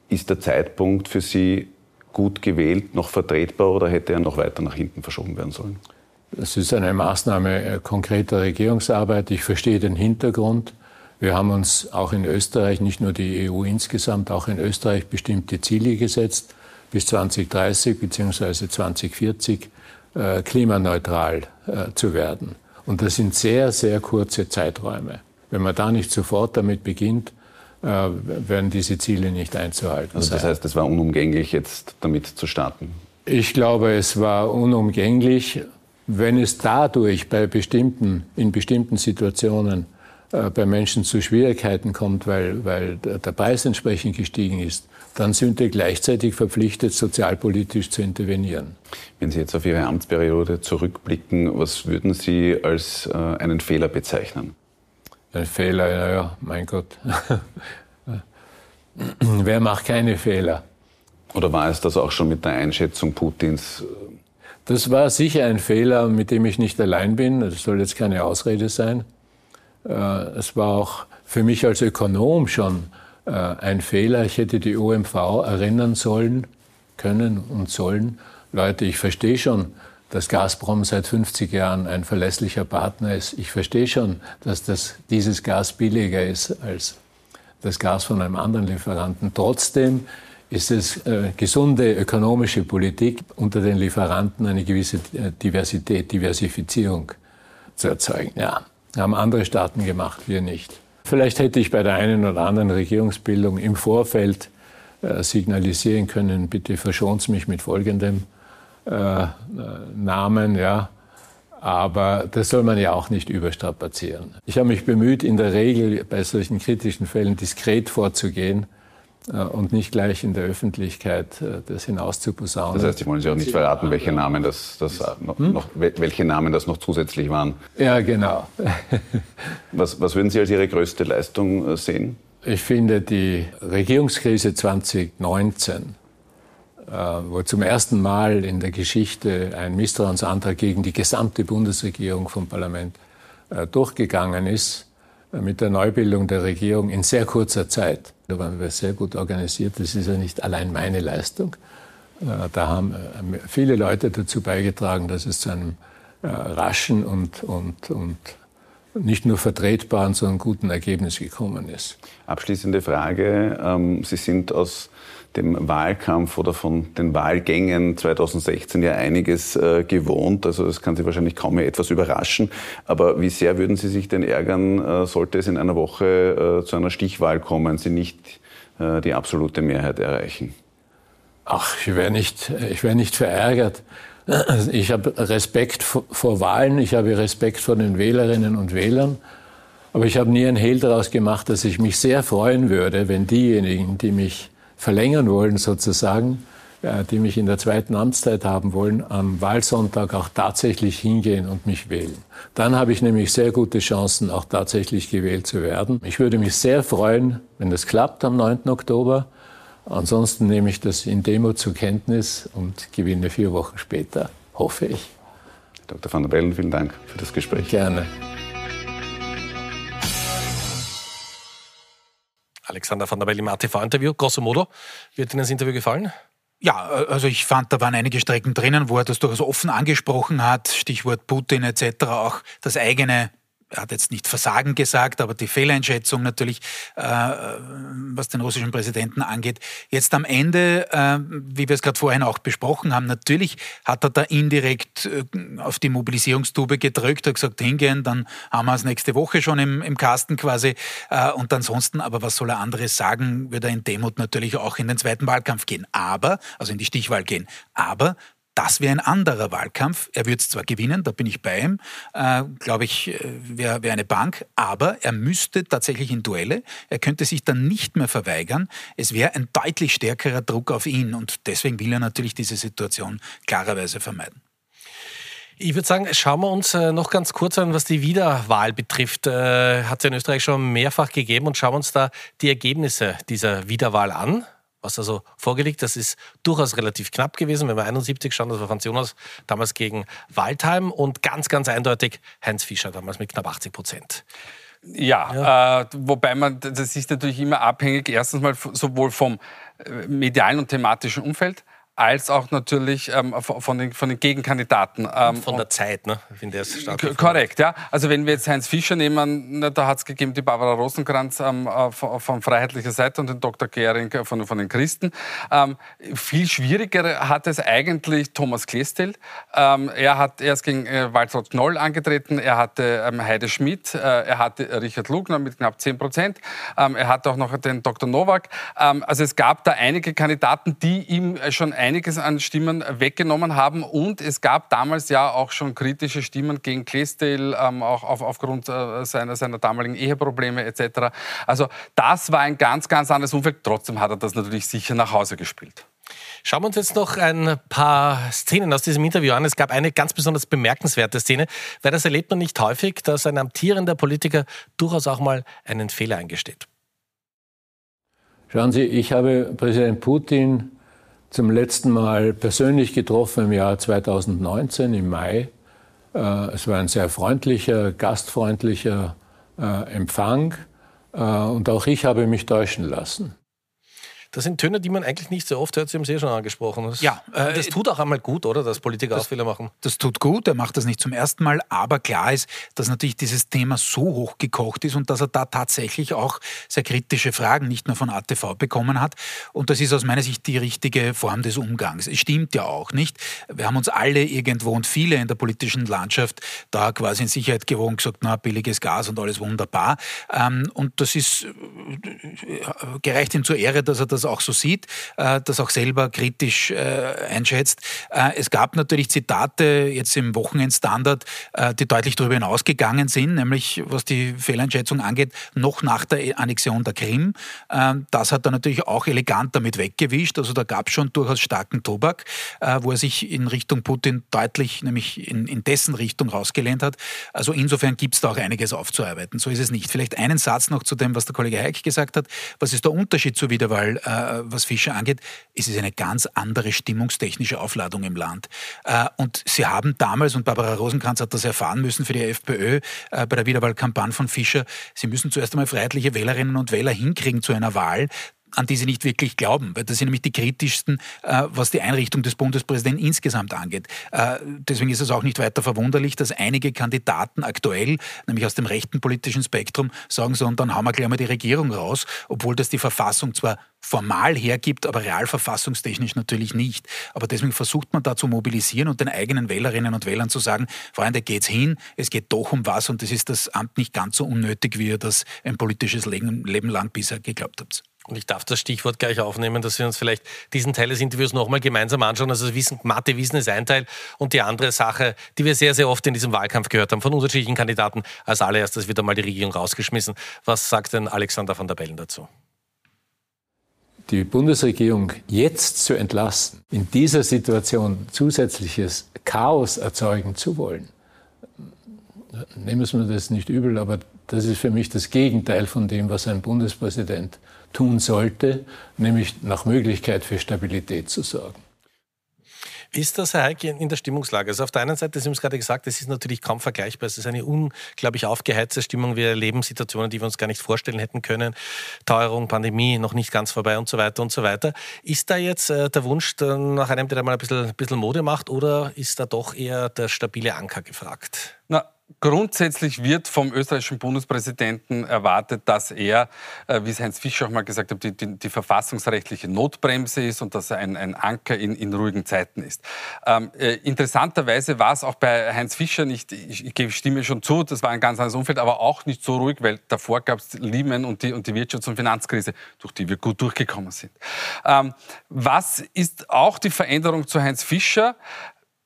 ist der Zeitpunkt für Sie gut gewählt, noch vertretbar oder hätte er noch weiter nach hinten verschoben werden sollen? Das ist eine Maßnahme konkreter Regierungsarbeit. Ich verstehe den Hintergrund. Wir haben uns auch in Österreich, nicht nur die EU insgesamt, auch in Österreich bestimmte Ziele gesetzt, bis 2030 bzw. 2040 äh, klimaneutral äh, zu werden. Und das sind sehr, sehr kurze Zeiträume. Wenn man da nicht sofort damit beginnt, werden diese Ziele nicht einzuhalten also das sein. heißt, es war unumgänglich, jetzt damit zu starten? Ich glaube, es war unumgänglich, wenn es dadurch bei bestimmten, in bestimmten Situationen äh, bei Menschen zu Schwierigkeiten kommt, weil, weil der Preis entsprechend gestiegen ist, dann sind wir gleichzeitig verpflichtet, sozialpolitisch zu intervenieren. Wenn Sie jetzt auf Ihre Amtsperiode zurückblicken, was würden Sie als äh, einen Fehler bezeichnen? Ein Fehler, naja, mein Gott. Wer macht keine Fehler? Oder war es das auch schon mit der Einschätzung Putins? Das war sicher ein Fehler, mit dem ich nicht allein bin. Das soll jetzt keine Ausrede sein. Äh, es war auch für mich als Ökonom schon äh, ein Fehler. Ich hätte die OMV erinnern sollen, können und sollen. Leute, ich verstehe schon, dass Gazprom seit 50 Jahren ein verlässlicher Partner ist. Ich verstehe schon, dass das, dieses Gas billiger ist als das Gas von einem anderen Lieferanten. Trotzdem ist es äh, gesunde ökonomische Politik, unter den Lieferanten eine gewisse äh, Diversität, Diversifizierung zu erzeugen. Ja, haben andere Staaten gemacht, wir nicht. Vielleicht hätte ich bei der einen oder anderen Regierungsbildung im Vorfeld äh, signalisieren können, bitte verschont mich mit folgendem äh, Namen, ja. Aber das soll man ja auch nicht überstrapazieren. Ich habe mich bemüht, in der Regel bei solchen kritischen Fällen diskret vorzugehen äh, und nicht gleich in der Öffentlichkeit äh, das hinauszuposaunen. Das heißt, Sie wollen Sie auch nicht verraten, welche Namen das, das noch, hm? noch, welche Namen das noch zusätzlich waren. Ja, genau. was, was würden Sie als Ihre größte Leistung äh, sehen? Ich finde die Regierungskrise 2019, wo zum ersten Mal in der Geschichte ein Misstrauensantrag gegen die gesamte Bundesregierung vom Parlament durchgegangen ist, mit der Neubildung der Regierung in sehr kurzer Zeit da waren wir sehr gut organisiert. Das ist ja nicht allein meine Leistung. Äh, da haben äh, viele Leute dazu beigetragen, dass es zu einem äh, raschen und, und, und nicht nur vertretbaren, sondern guten Ergebnis gekommen ist. Abschließende Frage. Ähm, Sie sind aus dem Wahlkampf oder von den Wahlgängen 2016 ja einiges äh, gewohnt. Also es kann Sie wahrscheinlich kaum mehr etwas überraschen. Aber wie sehr würden Sie sich denn ärgern, äh, sollte es in einer Woche äh, zu einer Stichwahl kommen, Sie nicht äh, die absolute Mehrheit erreichen? Ach, ich wäre nicht, ich wär nicht verärgert. Ich habe Respekt vor Wahlen, ich habe Respekt vor den Wählerinnen und Wählern. Aber ich habe nie ein Hehl daraus gemacht, dass ich mich sehr freuen würde, wenn diejenigen, die mich verlängern wollen sozusagen, die mich in der zweiten Amtszeit haben wollen, am Wahlsonntag auch tatsächlich hingehen und mich wählen. Dann habe ich nämlich sehr gute Chancen, auch tatsächlich gewählt zu werden. Ich würde mich sehr freuen, wenn das klappt am 9. Oktober. Ansonsten nehme ich das in Demo zur Kenntnis und gewinne vier Wochen später, hoffe ich. Dr. van der Bellen, vielen Dank für das Gespräch. Gerne. Alexander van der Bell im ATV-Interview. Grosso modo, hat Ihnen das Interview gefallen? Ja, also ich fand, da waren einige Strecken drinnen, wo er das durchaus offen angesprochen hat, Stichwort Putin etc., auch das eigene er hat jetzt nicht Versagen gesagt, aber die Fehleinschätzung natürlich, äh, was den russischen Präsidenten angeht. Jetzt am Ende, äh, wie wir es gerade vorhin auch besprochen haben, natürlich hat er da indirekt äh, auf die Mobilisierungstube gedrückt, hat gesagt, hingehen, dann haben wir es nächste Woche schon im, im Kasten quasi. Äh, und ansonsten, aber was soll er anderes sagen, wird er in Demut natürlich auch in den zweiten Wahlkampf gehen. Aber, also in die Stichwahl gehen. Aber das wäre ein anderer Wahlkampf. Er würde es zwar gewinnen, da bin ich bei ihm, äh, glaube ich, äh, wäre wär eine Bank, aber er müsste tatsächlich in Duelle. Er könnte sich dann nicht mehr verweigern. Es wäre ein deutlich stärkerer Druck auf ihn und deswegen will er natürlich diese Situation klarerweise vermeiden. Ich würde sagen, schauen wir uns äh, noch ganz kurz an, was die Wiederwahl betrifft. Äh, Hat es in Österreich schon mehrfach gegeben und schauen wir uns da die Ergebnisse dieser Wiederwahl an. Was also vorgelegt, das ist durchaus relativ knapp gewesen. Wenn wir 71 schauen, das war Franz Jonas damals gegen Waldheim und ganz, ganz eindeutig Heinz Fischer damals mit knapp 80 Prozent. Ja, ja. Äh, wobei man, das ist natürlich immer abhängig, erstens mal sowohl vom äh, medialen und thematischen Umfeld, als auch natürlich ähm, von, den, von den Gegenkandidaten. Ähm, von der Zeit, ne? in der es Korrekt, ja. Also wenn wir jetzt Heinz Fischer nehmen, na, da hat es gegeben die Barbara Rosenkranz ähm, äh, von, von, freiheitlicher Seite und den Dr. Gehring von, von den Christen. Ähm, viel schwieriger hat es eigentlich Thomas Klestel. Ähm, er hat erst gegen äh, Waltraud Knoll angetreten, er hatte ähm, Heide Schmidt, äh, er hatte Richard Lugner mit knapp 10 Prozent, er hatte auch noch den Dr. Nowak. also es gab da einige Kandidaten, die ihm schon ein einiges an Stimmen weggenommen haben. Und es gab damals ja auch schon kritische Stimmen gegen Cleasdale, ähm, auch auf, aufgrund äh, seiner, seiner damaligen Eheprobleme etc. Also das war ein ganz, ganz anderes Umfeld. Trotzdem hat er das natürlich sicher nach Hause gespielt. Schauen wir uns jetzt noch ein paar Szenen aus diesem Interview an. Es gab eine ganz besonders bemerkenswerte Szene, weil das erlebt man nicht häufig, dass ein amtierender Politiker durchaus auch mal einen Fehler eingesteht. Schauen Sie, ich habe Präsident Putin zum letzten Mal persönlich getroffen im Jahr 2019, im Mai. Äh, es war ein sehr freundlicher, gastfreundlicher äh, Empfang äh, und auch ich habe mich täuschen lassen. Das sind Töne, die man eigentlich nicht so oft hört. Sie haben es eh schon angesprochen. Das, ja, äh, das tut auch einmal gut, oder? Dass Politiker das, auch Fehler machen. Das tut gut. Er macht das nicht zum ersten Mal. Aber klar ist, dass natürlich dieses Thema so hochgekocht ist und dass er da tatsächlich auch sehr kritische Fragen nicht nur von ATV bekommen hat. Und das ist aus meiner Sicht die richtige Form des Umgangs. Es stimmt ja auch nicht. Wir haben uns alle irgendwo und viele in der politischen Landschaft da quasi in Sicherheit gewogen, gesagt, na, billiges Gas und alles wunderbar. Ähm, und das ist äh, gereicht ihm zur Ehre, dass er das das auch so sieht, äh, das auch selber kritisch äh, einschätzt. Äh, es gab natürlich Zitate jetzt im Wochenendstandard, die deutlich darüber hinausgegangen sind, nämlich was die Fehleinschätzung angeht, noch nach der Annexion der Krim. Das hat er natürlich auch elegant damit weggewischt. Also da gab es schon durchaus starken Tobak, wo er sich in Richtung Putin deutlich, nämlich in, in dessen Richtung rausgelehnt hat. Also insofern gibt es da auch einiges aufzuarbeiten. So ist es nicht. Vielleicht einen Satz noch zu dem, was der Kollege Heik gesagt hat. Was ist der Unterschied zur Wiederwahl äh, was Fischer angeht, ist es eine ganz andere stimmungstechnische Aufladung im Land. Äh, und Sie haben damals, und Barbara Rosenkranz hat das erfahren müssen für die FPÖ äh, bei der Wiederwahlkampagne von Fischer, Sie müssen zuerst einmal freiheitliche Wählerinnen und Wähler hinkriegen zu einer Wahl an die sie nicht wirklich glauben, weil das sind nämlich die kritischsten, äh, was die Einrichtung des Bundespräsidenten insgesamt angeht. Äh, deswegen ist es auch nicht weiter verwunderlich, dass einige Kandidaten aktuell, nämlich aus dem rechten politischen Spektrum, sagen so, und dann haben wir gleich mal die Regierung raus, obwohl das die Verfassung zwar formal hergibt, aber realverfassungstechnisch natürlich nicht. Aber deswegen versucht man da zu mobilisieren und den eigenen Wählerinnen und Wählern zu sagen, Freunde, geht's hin, es geht doch um was und es ist das Amt nicht ganz so unnötig, wie ihr das ein politisches Leben lang bisher geglaubt habt. Und ich darf das Stichwort gleich aufnehmen, dass wir uns vielleicht diesen Teil des Interviews nochmal gemeinsam anschauen. Also Wissen, Mathe Wissen ist ein Teil und die andere Sache, die wir sehr, sehr oft in diesem Wahlkampf gehört haben von unterschiedlichen Kandidaten. Als allererstes wird einmal die Regierung rausgeschmissen. Was sagt denn Alexander van der Bellen dazu? Die Bundesregierung jetzt zu entlassen, in dieser Situation zusätzliches Chaos erzeugen zu wollen, nehmen wir das nicht übel, aber das ist für mich das Gegenteil von dem, was ein Bundespräsident tun sollte, nämlich nach Möglichkeit für Stabilität zu sorgen. Wie ist das, Herr Heike, in der Stimmungslage? Also auf der einen Seite, Sie haben es gerade gesagt, es ist natürlich kaum vergleichbar. Es ist eine unglaublich aufgeheizte Stimmung. Wir erleben Situationen, die wir uns gar nicht vorstellen hätten können. Teuerung, Pandemie, noch nicht ganz vorbei und so weiter und so weiter. Ist da jetzt äh, der Wunsch nach einem, der da mal ein bisschen, ein bisschen Mode macht oder ist da doch eher der stabile Anker gefragt? Na, Grundsätzlich wird vom österreichischen Bundespräsidenten erwartet, dass er, äh, wie es Heinz Fischer auch mal gesagt hat, die, die, die verfassungsrechtliche Notbremse ist und dass er ein, ein Anker in, in, ruhigen Zeiten ist. Ähm, äh, interessanterweise war es auch bei Heinz Fischer nicht, ich, ich gebe Stimme schon zu, das war ein ganz anderes Umfeld, aber auch nicht so ruhig, weil davor gab es Lehman und die, und die Wirtschafts- und Finanzkrise, durch die wir gut durchgekommen sind. Ähm, was ist auch die Veränderung zu Heinz Fischer?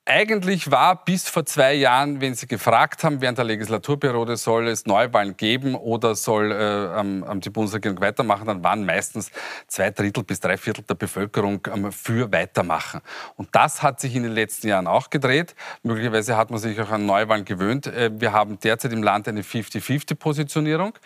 Eigentlich war bis vor zwei Jahren, wenn Sie gefragt haben, während der Legislaturperiode soll es Neuwahlen geben oder soll äh, ähm, die Bundesregierung weitermachen, dann waren meistens zwei Drittel bis drei Viertel der Bevölkerung ähm, für Weitermachen. Und das hat sich in den letzten Jahren auch gedreht. Möglicherweise hat man sich auch an Neuwahlen gewöhnt. Äh, wir haben derzeit im Land eine 50-50-Positionierung.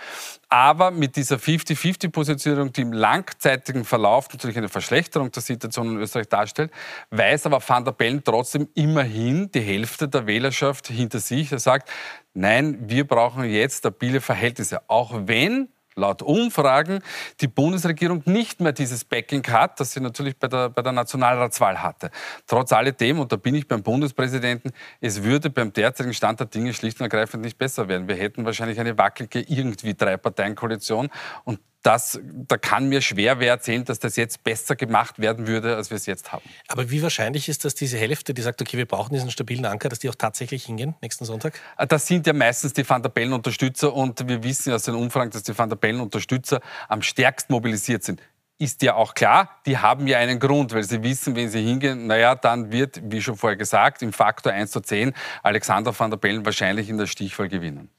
Aber mit dieser 50-50-Positionierung, die im langzeitigen Verlauf natürlich eine Verschlechterung der Situation in Österreich darstellt, weiß aber Van der Bellen trotzdem immerhin die Hälfte der Wählerschaft hinter sich. Er sagt, nein, wir brauchen jetzt stabile Verhältnisse. Auch wenn laut Umfragen die Bundesregierung nicht mehr dieses Backing hat, das sie natürlich bei der, bei der Nationalratswahl hatte. Trotz alledem, und da bin ich beim Bundespräsidenten, es würde beim derzeitigen Stand der Dinge schlicht und ergreifend nicht besser werden. Wir hätten wahrscheinlich eine wackelige irgendwie Drei-Parteien-Koalition und das, da kann mir schwer wer erzählen, dass das jetzt besser gemacht werden würde, als wir es jetzt haben. Aber wie wahrscheinlich ist, dass diese Hälfte, die sagt, okay, wir brauchen diesen stabilen Anker, dass die auch tatsächlich hingehen nächsten Sonntag? Äh, das sind ja meistens die Van der Bellen-Unterstützer und wir wissen aus den Umfragen, dass die Van der Bellen-Unterstützer am stärkst mobilisiert sind ist ja auch klar, die haben ja einen Grund, weil sie wissen, wenn sie hingehen, naja, dann wird, wie schon vorher gesagt, im Faktor 1 zu 10 Alexander van der Bellen wahrscheinlich in der Stichwahl gewinnen.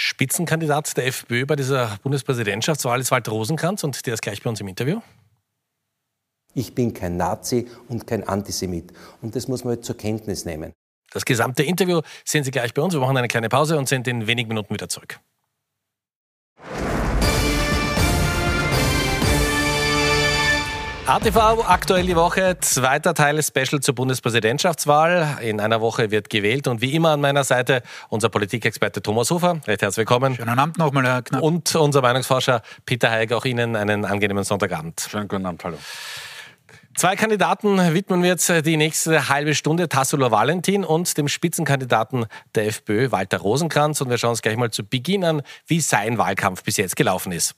Spitzenkandidat der FPÖ bei dieser Bundespräsidentschaftswahl ist Walter Rosenkranz und der ist gleich bei uns im Interview. Ich bin kein Nazi und kein Antisemit. Und das muss man halt zur Kenntnis nehmen. Das gesamte Interview sehen Sie gleich bei uns. Wir machen eine kleine Pause und sind in wenigen Minuten wieder zurück. ATV aktuell die Woche, zweiter Teil Special zur Bundespräsidentschaftswahl. In einer Woche wird gewählt und wie immer an meiner Seite unser Politikexperte Thomas Hofer. Recht herzlich willkommen. Schönen Abend nochmal, Herr Knapp. Und unser Meinungsforscher Peter Heig, auch Ihnen einen angenehmen Sonntagabend. Schönen guten Abend, hallo. Zwei Kandidaten widmen wir jetzt die nächste halbe Stunde, Tassilo Valentin und dem Spitzenkandidaten der FPÖ, Walter Rosenkranz. Und wir schauen uns gleich mal zu Beginn an, wie sein Wahlkampf bis jetzt gelaufen ist.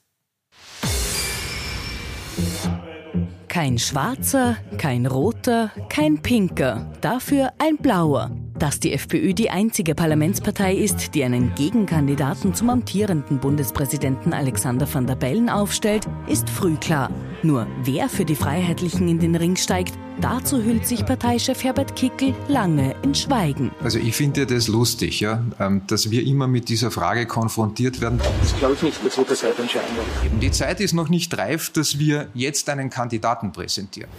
Kein schwarzer, kein roter, kein pinker, dafür ein blauer. Dass die FPÖ die einzige Parlamentspartei ist, die einen Gegenkandidaten zum amtierenden Bundespräsidenten Alexander van der Bellen aufstellt, ist früh klar. Nur wer für die Freiheitlichen in den Ring steigt, dazu hüllt sich Parteichef Herbert Kickel lange in Schweigen. Also ich finde das lustig, ja, ähm, dass wir immer mit dieser Frage konfrontiert werden. Das glaube ich nicht, das wird das heute entscheiden. Die Zeit ist noch nicht reif, dass wir jetzt einen Kandidaten präsentieren.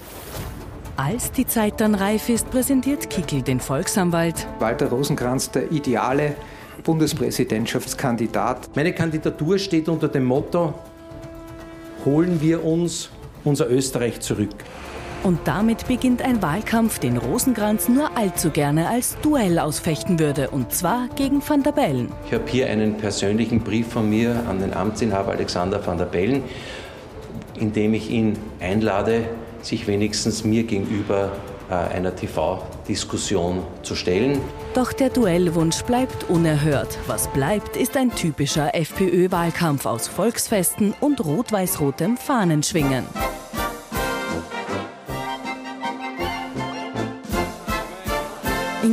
Als die Zeit dann reif ist, präsentiert Kickel den Volksanwalt. Walter Rosenkranz, der ideale Bundespräsidentschaftskandidat. Meine Kandidatur steht unter dem Motto, holen wir uns unser Österreich zurück. Und damit beginnt ein Wahlkampf, den Rosenkranz nur allzu gerne als Duell ausfechten würde, und zwar gegen Van der Bellen. Ich habe hier einen persönlichen Brief von mir an den Amtsinhaber Alexander Van der Bellen, in dem ich ihn einlade, sich wenigstens mir gegenüber äh, einer TV-Diskussion zu stellen. Doch der Duellwunsch bleibt unerhört. Was bleibt, ist ein typischer FPÖ-Wahlkampf aus Volksfesten und rot-weiß-rotem Fahnenschwingen.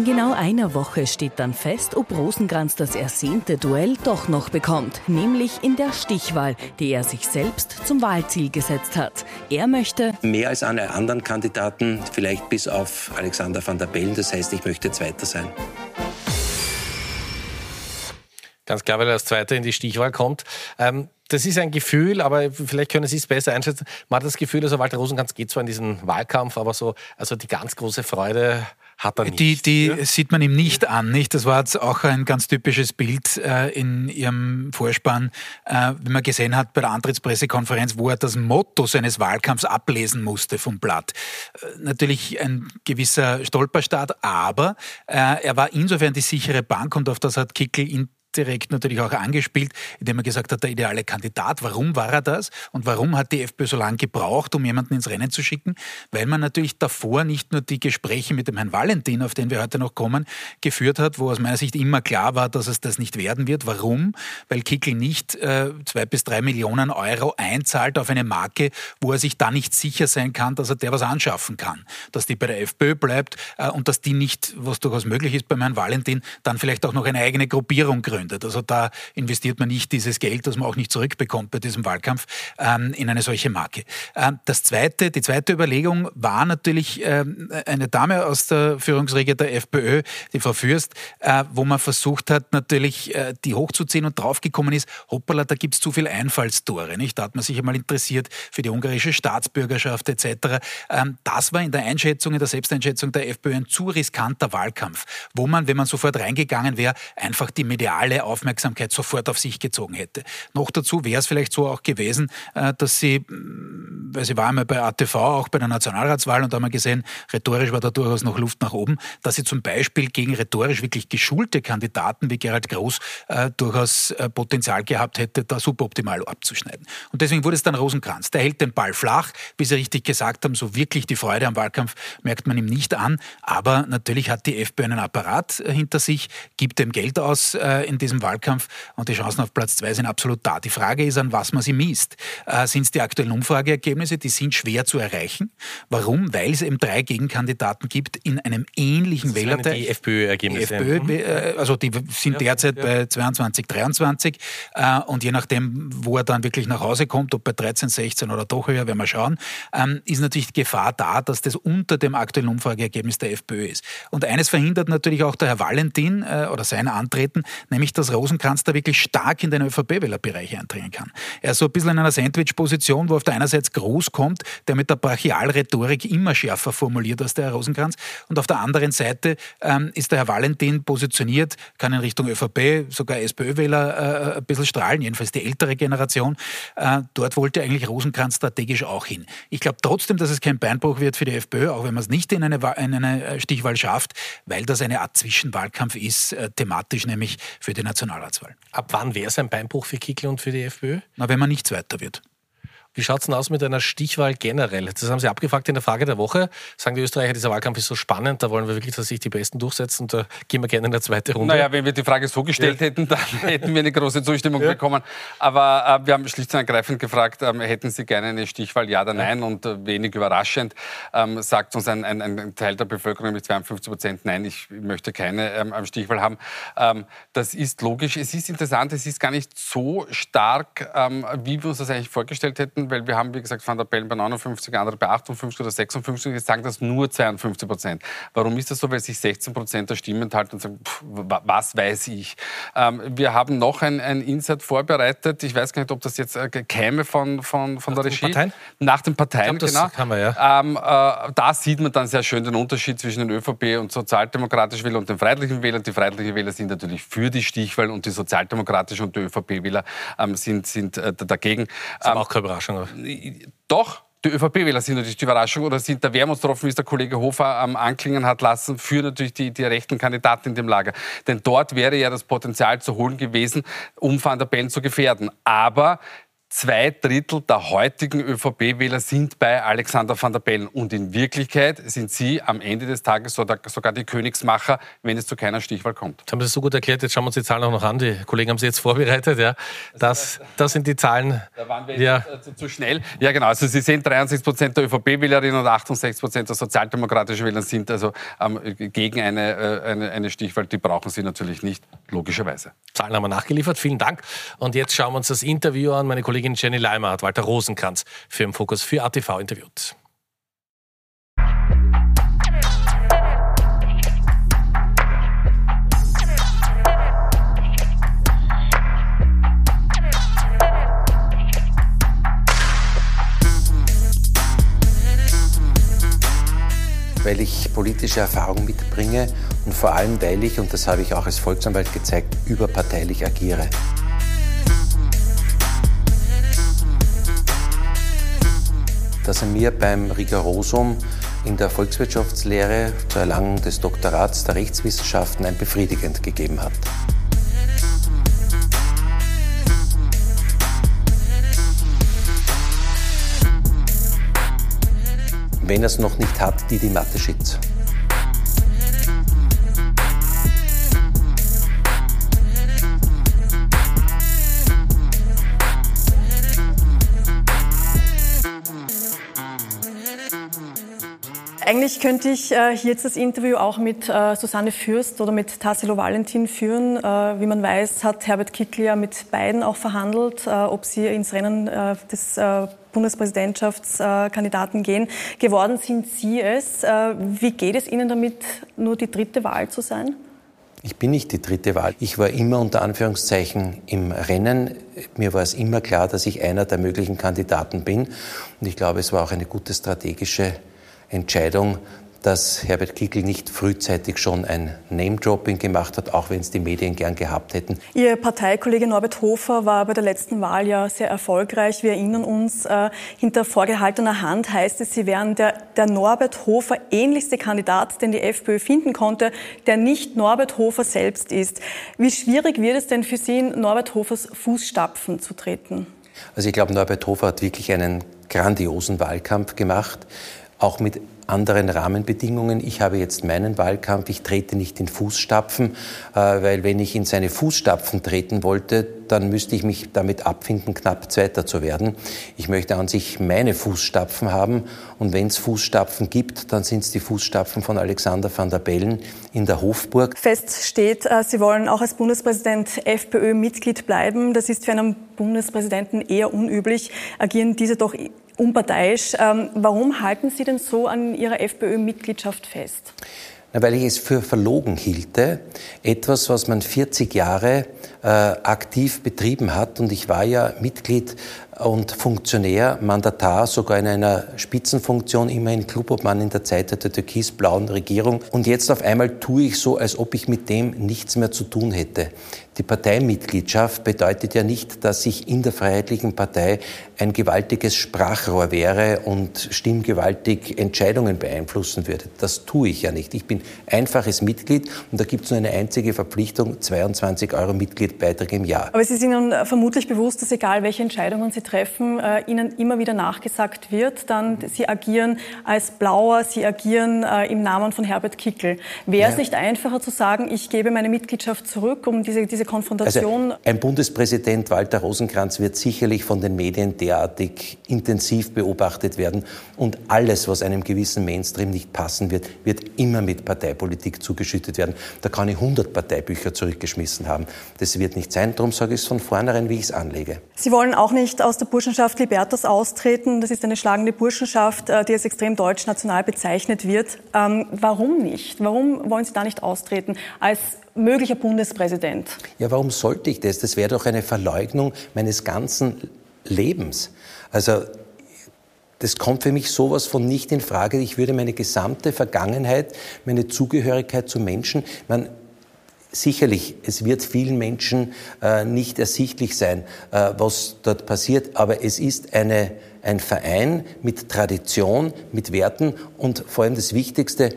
Genau einer Woche steht dann fest, ob Rosenkranz das ersehnte Duell doch noch bekommt, nämlich in der Stichwahl, die er sich selbst zum Wahlziel gesetzt hat. Er möchte mehr als alle anderen Kandidaten, vielleicht bis auf Alexander van der Bellen, das heißt, ich möchte Zweiter sein. Ganz klar, weil er als Zweiter in die Stichwahl kommt. Ähm, das ist ein Gefühl, aber vielleicht können Sie es besser einschätzen. Man hat das Gefühl, also Walter Rosenkranz geht zwar in diesen Wahlkampf, aber so, also die ganz große Freude hat er nicht. Die, die ja? sieht man ihm nicht an, nicht? Das war jetzt auch ein ganz typisches Bild äh, in ihrem Vorspann, äh, wie man gesehen hat bei der Antrittspressekonferenz, wo er das Motto seines Wahlkampfs ablesen musste vom Blatt. Äh, natürlich ein gewisser Stolperstart, aber äh, er war insofern die sichere Bank und auf das hat Kickel ihn direkt natürlich auch angespielt, indem er gesagt hat, der ideale Kandidat. Warum war er das? Und warum hat die FPÖ so lange gebraucht, um jemanden ins Rennen zu schicken? Weil man natürlich davor nicht nur die Gespräche mit dem Herrn Valentin, auf den wir heute noch kommen, geführt hat, wo aus meiner Sicht immer klar war, dass es das nicht werden wird. Warum? Weil Kickel nicht äh, zwei bis drei Millionen Euro einzahlt auf eine Marke, wo er sich da nicht sicher sein kann, dass er der was anschaffen kann. Dass die bei der FPÖ bleibt äh, und dass die nicht, was durchaus möglich ist beim Herrn Valentin, dann vielleicht auch noch eine eigene Gruppierung gründet. Also da investiert man nicht dieses Geld, das man auch nicht zurückbekommt bei diesem Wahlkampf, ähm, in eine solche Marke. Ähm, das zweite, die zweite Überlegung war natürlich ähm, eine Dame aus der Führungsriege der FPÖ, die Frau Fürst, äh, wo man versucht hat, natürlich äh, die hochzuziehen und draufgekommen ist, hoppala, da gibt es zu viele Einfallstore. Nicht? Da hat man sich einmal interessiert für die ungarische Staatsbürgerschaft etc. Das war in der Einschätzung, in der Selbsteinschätzung der FPÖ ein zu riskanter Wahlkampf, wo man, wenn man sofort reingegangen wäre, einfach die mediale Aufmerksamkeit sofort auf sich gezogen hätte. Noch dazu wäre es vielleicht so auch gewesen, äh, dass sie, mm, weil sie war einmal bei ATV, auch bei der Nationalratswahl und da haben wir gesehen, rhetorisch war da durchaus noch Luft nach oben, dass sie zum Beispiel gegen rhetorisch wirklich geschulte Kandidaten wie Gerald Groß äh, durchaus äh, Potenzial gehabt hätte, da suboptimal abzuschneiden. Und deswegen wurde es dann Rosenkranz. Der hält den Ball flach, wie Sie richtig gesagt haben, so wirklich die Freude am Wahlkampf merkt man ihm nicht an. Aber natürlich hat die FPÖ einen Apparat hinter sich, gibt dem Geld aus äh, in diesem Wahlkampf und die Chancen auf Platz zwei sind absolut da. Die Frage ist, an was man sie misst. Äh, sind es die aktuellen Umfrageergebnisse? Die sind schwer zu erreichen. Warum? Weil es eben drei Gegenkandidaten gibt in einem ähnlichen Wählerteil. Die FPÖ-Ergebnisse. FPÖ, mhm. also die sind ja, derzeit ja. bei 22, 23 und je nachdem, wo er dann wirklich nach Hause kommt, ob bei 13, 16 oder doch höher, werden wir schauen, ähm, ist natürlich die Gefahr da, dass das unter dem aktuellen Umfrageergebnis der FPÖ ist. Und eines verhindert natürlich auch der Herr Valentin äh, oder sein Antreten, nämlich dass Rosenkranz da wirklich stark in den ÖVP-Wählerbereich eindringen kann. Er ist so ein bisschen in einer Sandwich-Position, wo auf der einen Seite Groß kommt, der mit der Brachialrhetorik immer schärfer formuliert als der Herr Rosenkranz, und auf der anderen Seite ähm, ist der Herr Valentin positioniert, kann in Richtung ÖVP, sogar SPÖ-Wähler äh, ein bisschen strahlen, jedenfalls die ältere Generation. Äh, dort wollte eigentlich Rosenkranz strategisch auch hin. Ich glaube trotzdem, dass es kein Beinbruch wird für die FPÖ, auch wenn man es nicht in eine, in eine äh, Stichwahl schafft, weil das eine Art Zwischenwahlkampf ist, äh, thematisch nämlich für die Nationalratswahl. Ab wann wäre es ein Beinbruch für Kickl und für die FPÖ? Na, wenn man nicht Zweiter wird. Wie schaut es denn aus mit einer Stichwahl generell? Das haben Sie abgefragt in der Frage der Woche. Sagen die Österreicher, dieser Wahlkampf ist so spannend, da wollen wir wirklich, dass sich die Besten durchsetzen und da gehen wir gerne in der zweite Runde. Naja, wenn wir die Frage so gestellt ja. hätten, dann hätten wir eine große Zustimmung ja. bekommen. Aber äh, wir haben schlicht und ergreifend gefragt, ähm, hätten Sie gerne eine Stichwahl, ja oder nein? Und äh, wenig überraschend ähm, sagt uns ein, ein, ein, Teil der Bevölkerung mit 52 Prozent, nein, ich möchte keine ähm, Stichwahl haben. Ähm, das ist logisch. Es ist interessant, es ist gar nicht so stark, ähm, wie wir uns das eigentlich vorgestellt hätten, weil wir haben, wie gesagt, Van der Bellen bei 59, andere bei 58 oder 56. Jetzt sagen das nur 52 Prozent. Warum ist das so? Weil sich 16 Prozent der Stimmen enthalten und sagen, pff, was weiß ich. Ähm, wir haben noch ein, ein Insert vorbereitet. Ich weiß gar nicht, ob das jetzt äh, käme von, von, von der Regie. Parteien? Nach den Parteien, glaub, genau. Man, ja. Ähm, äh, da sieht man dann sehr schön den Unterschied zwischen den ÖVP und sozialdemokratischen Wählern und den freiheitlichen Wählern. Die freiheitlichen Wähler sind natürlich für die Stichwahl und die sozialdemokratischen und die ÖVP-Wähler ähm, sind, sind äh, dagegen. Das ist ähm, auch keine Überraschung. Oder? Doch, die ÖVP-Wähler sind natürlich die Überraschung oder sind der Wermutstropfen, wie es der Kollege Hofer ähm, anklingen hat lassen, für natürlich die, die rechten Kandidaten in dem Lager. Denn dort wäre ja das Potenzial zu holen gewesen, um Van der Bellen zu gefährden. Aber Zwei Drittel der heutigen ÖVP-Wähler sind bei Alexander van der Bellen. Und in Wirklichkeit sind sie am Ende des Tages sogar die Königsmacher, wenn es zu keiner Stichwahl kommt. Das haben Sie so gut erklärt. Jetzt schauen wir uns die Zahlen auch noch an. Die Kollegen haben sie jetzt vorbereitet. Ja. Das, das sind die Zahlen. Da waren wir ja. zu, zu, schnell. Ja, genau. Also Sie sehen, 63 Prozent der ÖVP-Wählerinnen und 68 Prozent der sozialdemokratischen Wähler sind also ähm, gegen eine, äh, eine, eine Stichwahl. Die brauchen Sie natürlich nicht, logischerweise. Zahlen haben wir nachgeliefert. Vielen Dank. Und jetzt schauen wir uns das Interview an. Meine Kollegen Kollegin Jenny Leimer hat Walter Rosenkranz für im Fokus für ATV interviewt. weil ich politische Erfahrung mitbringe und vor allem, weil ich, und das habe ich auch als Volksanwalt gezeigt, überparteilich agiere. dass er mir beim Rigorosum in der Volkswirtschaftslehre zur Erlangung des Doktorats der Rechtswissenschaften ein befriedigend gegeben hat. Wenn er es noch nicht hat, die die Mathe schützt. Eigentlich könnte ich äh, jetzt das Interview auch mit äh, Susanne Fürst oder mit Tassilo Valentin führen. Äh, wie man weiß, hat Herbert Kickl ja mit beiden auch verhandelt, äh, ob sie ins Rennen äh, des äh, Bundespräsidentschaftskandidaten gehen. Geworden sind Sie es. Wie geht es Ihnen damit, nur die dritte Wahl zu sein? Ich bin nicht die dritte Wahl. Ich war immer unter Anführungszeichen im Rennen. Mir war es immer klar, dass ich einer der möglichen Kandidaten bin. Und ich glaube, es war auch eine gute strategische Entscheidung, dass Herbert Kickl nicht frühzeitig schon ein Name-Dropping gemacht hat, auch wenn es die Medien gern gehabt hätten. Ihr Parteikollege Norbert Hofer war bei der letzten Wahl ja sehr erfolgreich. Wir erinnern uns, äh, hinter vorgehaltener Hand heißt es, Sie wären der, der Norbert Hofer ähnlichste Kandidat, den die FPÖ finden konnte, der nicht Norbert Hofer selbst ist. Wie schwierig wird es denn für Sie, in Norbert Hofers Fußstapfen zu treten? Also ich glaube, Norbert Hofer hat wirklich einen grandiosen Wahlkampf gemacht auch mit anderen Rahmenbedingungen. Ich habe jetzt meinen Wahlkampf, ich trete nicht in Fußstapfen, äh, weil wenn ich in seine Fußstapfen treten wollte, dann müsste ich mich damit abfinden, knapp Zweiter zu werden. Ich möchte an sich meine Fußstapfen haben und wenn es Fußstapfen gibt, dann sind es die Fußstapfen von Alexander van der Bellen in der Hofburg. Fest steht, äh, Sie wollen auch als Bundespräsident FPÖ-Mitglied bleiben. Das ist für einen Bundespräsidenten eher unüblich. Agieren diese doch unparteiisch. Ähm, warum halten Sie denn so an Ihrer FPÖ-Mitgliedschaft fest? Na, weil ich es für verlogen hielte, etwas, was man 40 Jahre äh, aktiv betrieben hat. Und ich war ja Mitglied und Funktionär, Mandatar, sogar in einer Spitzenfunktion, immerhin Klubobmann in der Zeit der türkis-blauen Regierung. Und jetzt auf einmal tue ich so, als ob ich mit dem nichts mehr zu tun hätte. Die Parteimitgliedschaft bedeutet ja nicht, dass ich in der Freiheitlichen Partei ein gewaltiges Sprachrohr wäre und stimmgewaltig Entscheidungen beeinflussen würde. Das tue ich ja nicht. Ich bin einfaches Mitglied und da gibt es nur eine einzige Verpflichtung, 22 Euro Mitgliedbeitrag im Jahr. Aber Sie sind Ihnen vermutlich bewusst, dass egal welche Entscheidungen Sie treffen, äh, Ihnen immer wieder nachgesagt wird, dann Sie agieren als Blauer, Sie agieren äh, im Namen von Herbert Kickel. Wäre es nicht einfacher zu sagen, ich gebe meine Mitgliedschaft zurück, um diese, diese Konfrontation. Also ein Bundespräsident Walter Rosenkranz wird sicherlich von den Medien derartig intensiv beobachtet werden und alles, was einem gewissen Mainstream nicht passen wird, wird immer mit Parteipolitik zugeschüttet werden. Da kann ich 100 Parteibücher zurückgeschmissen haben. Das wird nicht sein. Darum sage ich es von vornherein, wie ich es anlege. Sie wollen auch nicht aus der Burschenschaft Libertas austreten. Das ist eine schlagende Burschenschaft, äh, die als extrem deutsch-national bezeichnet wird. Ähm, warum nicht? Warum wollen Sie da nicht austreten? Als möglicher Bundespräsident. Ja, warum sollte ich das? Das wäre doch eine Verleugnung meines ganzen Lebens. Also das kommt für mich sowas von nicht in Frage. Ich würde meine gesamte Vergangenheit, meine Zugehörigkeit zu Menschen, man, sicherlich, es wird vielen Menschen äh, nicht ersichtlich sein, äh, was dort passiert, aber es ist eine, ein Verein mit Tradition, mit Werten und vor allem das Wichtigste,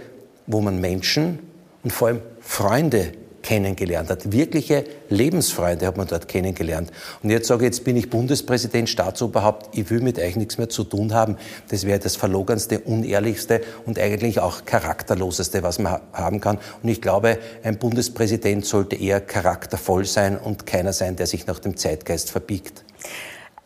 wo man Menschen und vor allem Freunde kennengelernt hat. Wirkliche Lebensfreunde hat man dort kennengelernt. Und jetzt sage ich, jetzt bin ich Bundespräsident, Staatsoberhaupt, ich will mit euch nichts mehr zu tun haben. Das wäre das verlogenste, unehrlichste und eigentlich auch charakterloseste, was man haben kann. Und ich glaube, ein Bundespräsident sollte eher charaktervoll sein und keiner sein, der sich nach dem Zeitgeist verbiegt.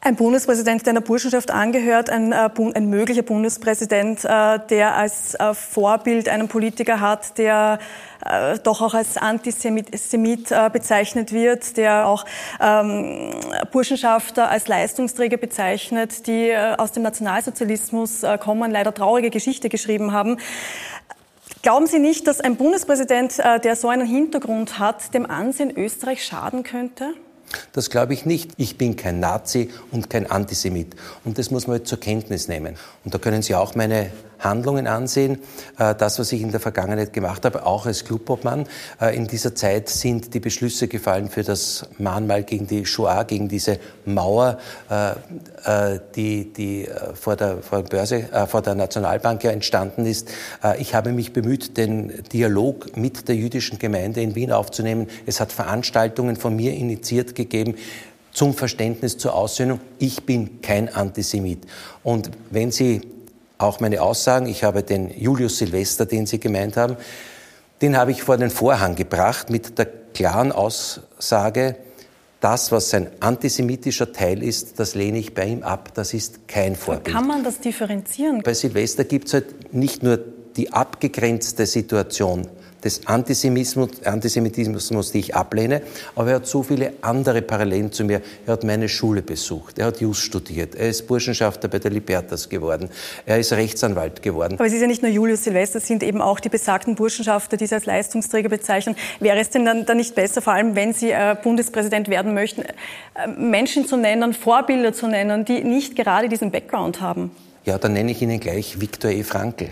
Ein Bundespräsident, der einer Burschenschaft angehört, ein, äh, ein möglicher Bundespräsident, äh, der als äh, Vorbild einen Politiker hat, der doch auch als Antisemit bezeichnet wird, der auch ähm, Burschenschafter als Leistungsträger bezeichnet, die aus dem Nationalsozialismus kommen, leider traurige Geschichte geschrieben haben. Glauben Sie nicht, dass ein Bundespräsident, der so einen Hintergrund hat, dem Ansehen Österreich schaden könnte? Das glaube ich nicht. Ich bin kein Nazi und kein Antisemit. Und das muss man halt zur Kenntnis nehmen. Und da können Sie auch meine Handlungen ansehen. Äh, das, was ich in der Vergangenheit gemacht habe, auch als Clubobmann. Äh, in dieser Zeit sind die Beschlüsse gefallen für das Mahnmal gegen die Shoah, gegen diese Mauer, äh, die, die vor, der, vor, der Börse, vor der Nationalbank ja entstanden ist. Ich habe mich bemüht, den Dialog mit der jüdischen Gemeinde in Wien aufzunehmen. Es hat Veranstaltungen von mir initiiert gegeben zum Verständnis zur Aussöhnung. Ich bin kein Antisemit. Und wenn Sie auch meine Aussagen. Ich habe den Julius Silvester, den Sie gemeint haben, den habe ich vor den Vorhang gebracht mit der klaren Aussage, das, was sein antisemitischer Teil ist, das lehne ich bei ihm ab. Das ist kein Vorbild. Kann man das differenzieren? Bei Silvester gibt es halt nicht nur die abgegrenzte Situation, des Antisemitismus, Antisemitismus, die ich ablehne. Aber er hat so viele andere Parallelen zu mir. Er hat meine Schule besucht, er hat Jus studiert, er ist Burschenschafter bei der Libertas geworden, er ist Rechtsanwalt geworden. Aber es ist ja nicht nur Julius Silvester, es sind eben auch die besagten Burschenschafter, die Sie als Leistungsträger bezeichnen. Wäre es denn dann, dann nicht besser, vor allem wenn Sie äh, Bundespräsident werden möchten, äh, Menschen zu nennen, Vorbilder zu nennen, die nicht gerade diesen Background haben? Ja, dann nenne ich Ihnen gleich Viktor E. Frankl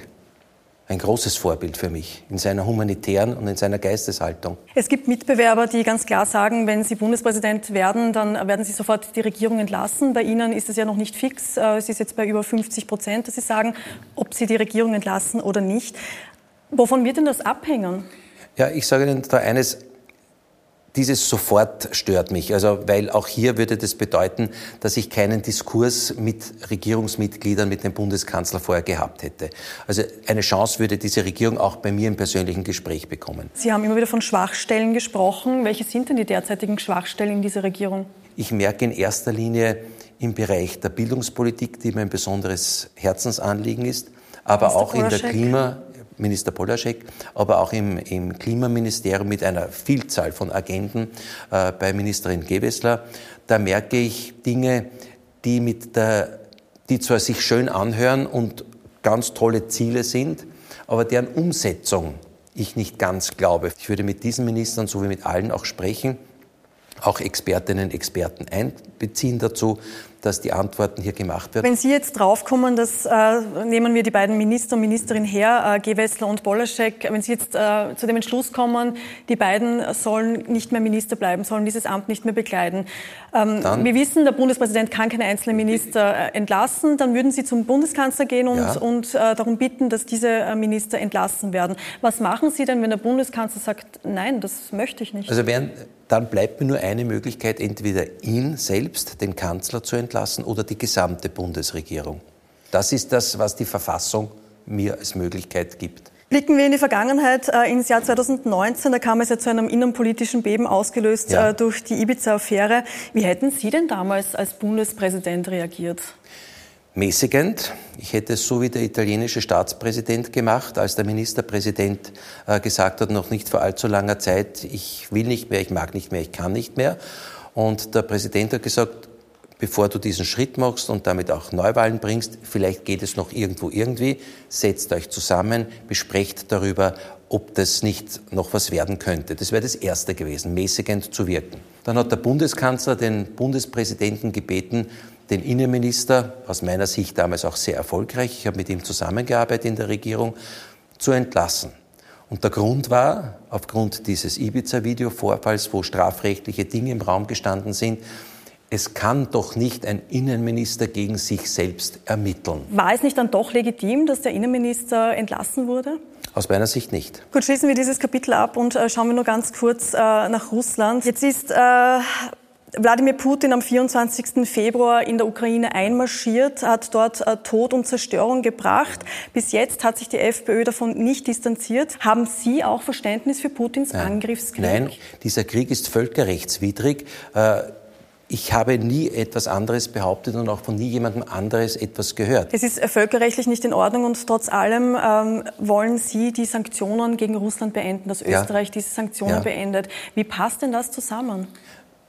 ein großes Vorbild für mich in seiner humanitären und in seiner Geisteshaltung. Es gibt Mitbewerber, die ganz klar sagen, wenn Sie Bundespräsident werden, dann werden Sie sofort die Regierung entlassen. Bei Ihnen ist es ja noch nicht fix. Äh, es ist jetzt bei über 50 Prozent, dass Sie sagen, ob Sie die Regierung entlassen oder nicht. Wovon wird denn das abhängen? Ja, ich sage Ihnen da eines dieses sofort stört mich. Also, weil auch hier würde das bedeuten, dass ich keinen Diskurs mit Regierungsmitgliedern, mit dem Bundeskanzler vorher gehabt hätte. Also eine Chance würde diese Regierung auch bei mir im persönlichen Gespräch bekommen. Sie haben immer wieder von Schwachstellen gesprochen. Welche sind denn die derzeitigen Schwachstellen in dieser Regierung? Ich merke in erster Linie im Bereich der Bildungspolitik, die mir ein besonderes Herzensanliegen ist, aber auch in der Klima, Minister Polaschek, aber auch im, im Klimaministerium mit einer Vielzahl von Agenten äh, bei Ministerin Gewessler. Da merke ich Dinge, die, mit der, die zwar sich schön anhören und ganz tolle Ziele sind, aber deren Umsetzung ich nicht ganz glaube. Ich würde mit diesen Ministern so wie mit allen auch sprechen, auch Expertinnen und Experten einbeziehen dazu, dass die Antworten hier gemacht werden. Wenn Sie jetzt draufkommen, dass äh, nehmen wir die beiden Minister und Ministerinnen her, äh, Gewessler und Bolaschek, wenn Sie jetzt äh, zu dem Entschluss kommen, die beiden sollen nicht mehr Minister bleiben, sollen dieses Amt nicht mehr bekleiden. Ähm, wir wissen, der Bundespräsident kann keine einzelnen Minister äh, entlassen. Dann würden Sie zum Bundeskanzler gehen und, ja. und äh, darum bitten, dass diese äh, Minister entlassen werden. Was machen Sie denn, wenn der Bundeskanzler sagt, nein, das möchte ich nicht? Also während dann bleibt mir nur eine Möglichkeit, entweder ihn selbst, den Kanzler, zu entlassen oder die gesamte Bundesregierung. Das ist das, was die Verfassung mir als Möglichkeit gibt. Blicken wir in die Vergangenheit, äh, ins Jahr 2019, da kam es ja zu einem innenpolitischen Beben ausgelöst ja. äh, durch die Ibiza-Affäre. Wie hätten Sie denn damals als Bundespräsident reagiert? Mäßigend. Ich hätte es so wie der italienische Staatspräsident gemacht, als der Ministerpräsident äh, gesagt hat, noch nicht vor allzu langer Zeit, ich will nicht mehr, ich mag nicht mehr, ich kann nicht mehr. Und der Präsident hat gesagt, bevor du diesen Schritt machst und damit auch Neuwahlen bringst, vielleicht geht es noch irgendwo irgendwie, setzt euch zusammen, besprecht darüber, ob das nicht noch was werden könnte. Das wäre das Erste gewesen, mäßigend zu wirken. Dann hat der Bundeskanzler den Bundespräsidenten gebeten, den Innenminister, aus meiner Sicht damals auch sehr erfolgreich, ich habe mit ihm zusammengearbeitet in der Regierung, zu entlassen. Und der Grund war, aufgrund dieses Ibiza-Video-Vorfalls, wo strafrechtliche Dinge im Raum gestanden sind, es kann doch nicht ein Innenminister gegen sich selbst ermitteln. War es nicht dann doch legitim, dass der Innenminister entlassen wurde? Aus meiner Sicht nicht. Gut, schließen wir dieses Kapitel ab und äh, schauen wir nur ganz kurz äh, nach Russland. Jetzt ist äh, Wladimir Putin am 24. Februar in der Ukraine einmarschiert, hat dort äh, Tod und Zerstörung gebracht. Bis jetzt hat sich die FPÖ davon nicht distanziert. Haben Sie auch Verständnis für Putins Nein. Angriffskrieg? Nein, dieser Krieg ist völkerrechtswidrig. Äh, ich habe nie etwas anderes behauptet und auch von nie jemandem anderes etwas gehört. Es ist äh, völkerrechtlich nicht in Ordnung und trotz allem ähm, wollen Sie die Sanktionen gegen Russland beenden, dass Österreich ja. diese Sanktionen ja. beendet. Wie passt denn das zusammen?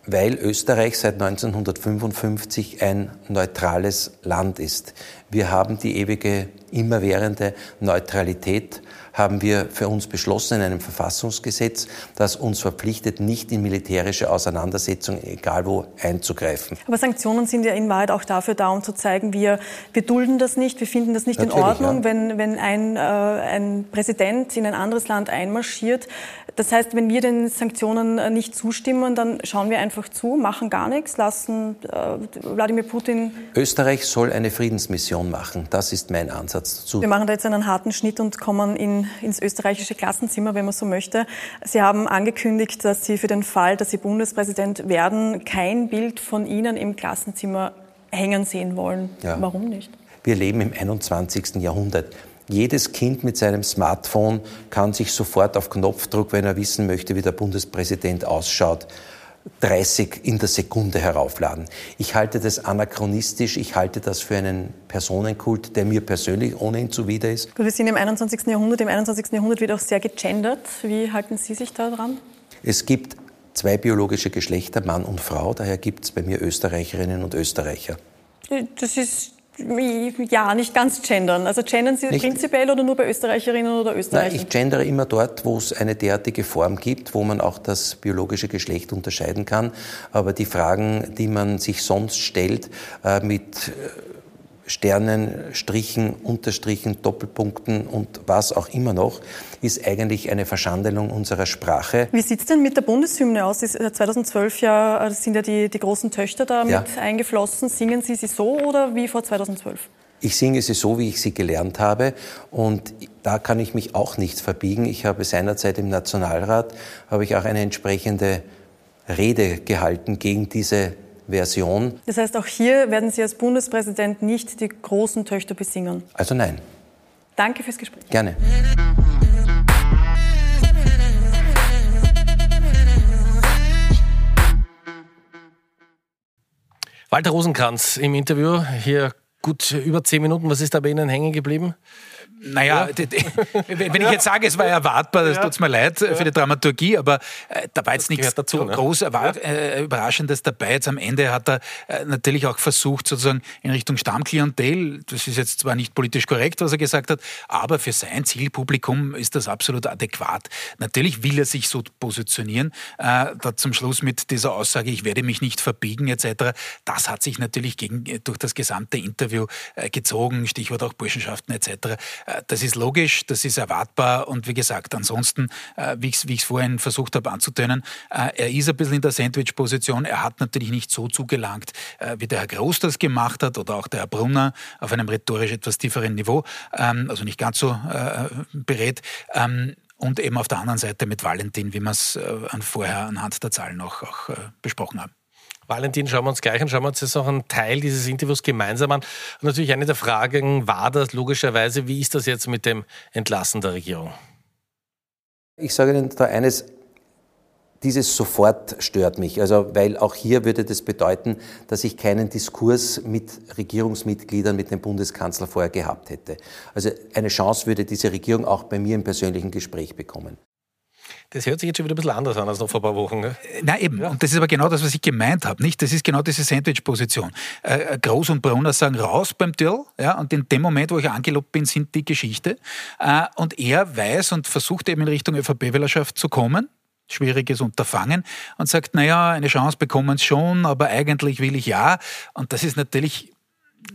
Weil Österreich seit 1955 ein neutrales Land ist. Wir haben die ewige, immerwährende Neutralität haben wir für uns beschlossen in einem Verfassungsgesetz, das uns verpflichtet, nicht in militärische Auseinandersetzungen, egal wo, einzugreifen. Aber Sanktionen sind ja in Wahrheit auch dafür da, um zu zeigen, wir, wir dulden das nicht, wir finden das nicht Natürlich, in Ordnung, ja. wenn, wenn ein, äh, ein Präsident in ein anderes Land einmarschiert. Das heißt, wenn wir den Sanktionen äh, nicht zustimmen, dann schauen wir einfach zu, machen gar nichts, lassen äh, Wladimir Putin. Österreich soll eine Friedensmission machen. Das ist mein Ansatz dazu. Wir machen da jetzt einen harten Schnitt und kommen in ins österreichische Klassenzimmer, wenn man so möchte. Sie haben angekündigt, dass Sie für den Fall, dass Sie Bundespräsident werden, kein Bild von Ihnen im Klassenzimmer hängen sehen wollen. Ja. Warum nicht? Wir leben im 21. Jahrhundert. Jedes Kind mit seinem Smartphone kann sich sofort auf Knopfdruck, wenn er wissen möchte, wie der Bundespräsident ausschaut, 30 in der Sekunde heraufladen. Ich halte das anachronistisch, ich halte das für einen Personenkult, der mir persönlich ohnehin zuwider ist. wir sind im 21. Jahrhundert, im 21. Jahrhundert wird auch sehr gegendert. Wie halten Sie sich da dran? Es gibt zwei biologische Geschlechter, Mann und Frau, daher gibt es bei mir Österreicherinnen und Österreicher. Das ist ja, nicht ganz gendern. Also gendern Sie nicht. prinzipiell oder nur bei Österreicherinnen oder Österreichern? Nein, ich gendere immer dort, wo es eine derartige Form gibt, wo man auch das biologische Geschlecht unterscheiden kann. Aber die Fragen, die man sich sonst stellt, äh, mit Sternen, Strichen, Unterstrichen, Doppelpunkten und was auch immer noch, ist eigentlich eine Verschandelung unserer Sprache. Wie sieht es denn mit der Bundeshymne aus? 2012 ja, sind ja die, die großen Töchter da ja. mit eingeflossen. Singen Sie sie so oder wie vor 2012? Ich singe sie so, wie ich sie gelernt habe. Und da kann ich mich auch nicht verbiegen. Ich habe seinerzeit im Nationalrat, habe ich auch eine entsprechende Rede gehalten gegen diese Version. Das heißt, auch hier werden Sie als Bundespräsident nicht die großen Töchter besingen? Also nein. Danke fürs Gespräch. Gerne. Walter Rosenkranz im Interview, hier gut über zehn Minuten. Was ist da bei Ihnen hängen geblieben? Naja, ja. wenn ich jetzt sage, es war erwartbar, das ja. tut mir leid ja. für die Dramaturgie, aber äh, da war jetzt das nichts dazu, ne? groß äh, Überraschendes dabei. Jetzt am Ende hat er äh, natürlich auch versucht, sozusagen in Richtung Stammklientel, das ist jetzt zwar nicht politisch korrekt, was er gesagt hat, aber für sein Zielpublikum ist das absolut adäquat. Natürlich will er sich so positionieren, äh, da zum Schluss mit dieser Aussage, ich werde mich nicht verbiegen etc., das hat sich natürlich gegen, durch das gesamte Interview äh, gezogen, Stichwort auch Burschenschaften etc., äh, das ist logisch, das ist erwartbar und wie gesagt, ansonsten, äh, wie ich es vorhin versucht habe anzutönen, äh, er ist ein bisschen in der Sandwich-Position. Er hat natürlich nicht so zugelangt, wie der Herr Groß das gemacht hat oder auch der Herr Brunner auf einem rhetorisch etwas tieferen Niveau, ähm, also nicht ganz so berät. Ähm, und eben auf der anderen Seite mit Valentin, wie wir es vorher anhand der Zahlen auch, auch besprochen haben. Valentin, schauen wir uns gleich an, schauen wir uns jetzt auch einen Teil dieses Interviews gemeinsam an. Und natürlich eine der Fragen war das logischerweise, wie ist das jetzt mit dem Entlassen der Regierung? Ich sage Ihnen da eines, dieses sofort stört mich. Also, weil auch hier würde das bedeuten, dass ich keinen Diskurs mit Regierungsmitgliedern, mit dem Bundeskanzler vorher gehabt hätte. Also eine Chance würde diese Regierung auch bei mir im persönlichen Gespräch bekommen. Das hört sich jetzt schon wieder ein bisschen anders an als noch vor ein paar Wochen. Ne? Na eben, ja. und das ist aber genau das, was ich gemeint habe. Nicht? Das ist genau diese Sandwich-Position. Äh, äh, Groß und Brunner sagen raus beim Till, ja, und in dem Moment, wo ich angelobt bin, sind die Geschichte. Äh, und er weiß und versucht eben in Richtung ÖVP-Wählerschaft zu kommen, schwieriges Unterfangen und sagt, naja, eine Chance bekommen sie schon, aber eigentlich will ich ja. Und das ist natürlich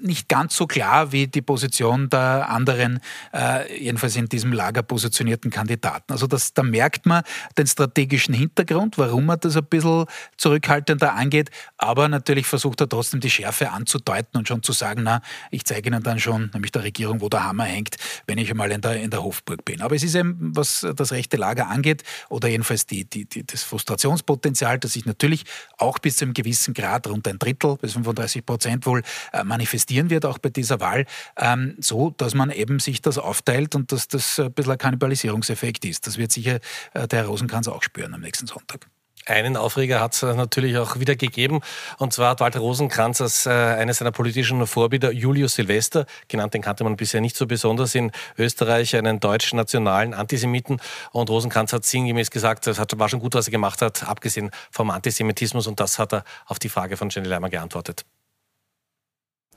nicht ganz so klar wie die Position der anderen, äh, jedenfalls in diesem Lager positionierten Kandidaten. Also das, da merkt man den strategischen Hintergrund, warum man das ein bisschen zurückhaltender angeht, aber natürlich versucht er trotzdem die Schärfe anzudeuten und schon zu sagen, na, ich zeige Ihnen dann schon, nämlich der Regierung, wo der Hammer hängt, wenn ich einmal in der, in der Hofburg bin. Aber es ist eben, was das rechte Lager angeht, oder jedenfalls die, die, die, das Frustrationspotenzial, das sich natürlich auch bis zu einem gewissen Grad, rund ein Drittel bis 35 Prozent wohl, äh, manifestiert manifestieren wird, auch bei dieser Wahl, ähm, so, dass man eben sich das aufteilt und dass das ein bisschen ein Kannibalisierungseffekt ist. Das wird sicher äh, der Herr Rosenkranz auch spüren am nächsten Sonntag. Einen Aufreger hat es natürlich auch wieder gegeben. Und zwar hat Walter Rosenkranz als äh, eines seiner politischen Vorbilder Julius Silvester, genannt, den kannte man bisher nicht so besonders in Österreich, einen deutschen nationalen Antisemiten. Und Rosenkranz hat sinngemäß gesagt, es war schon gut, was er gemacht hat, abgesehen vom Antisemitismus. Und das hat er auf die Frage von Jenny Leimer geantwortet.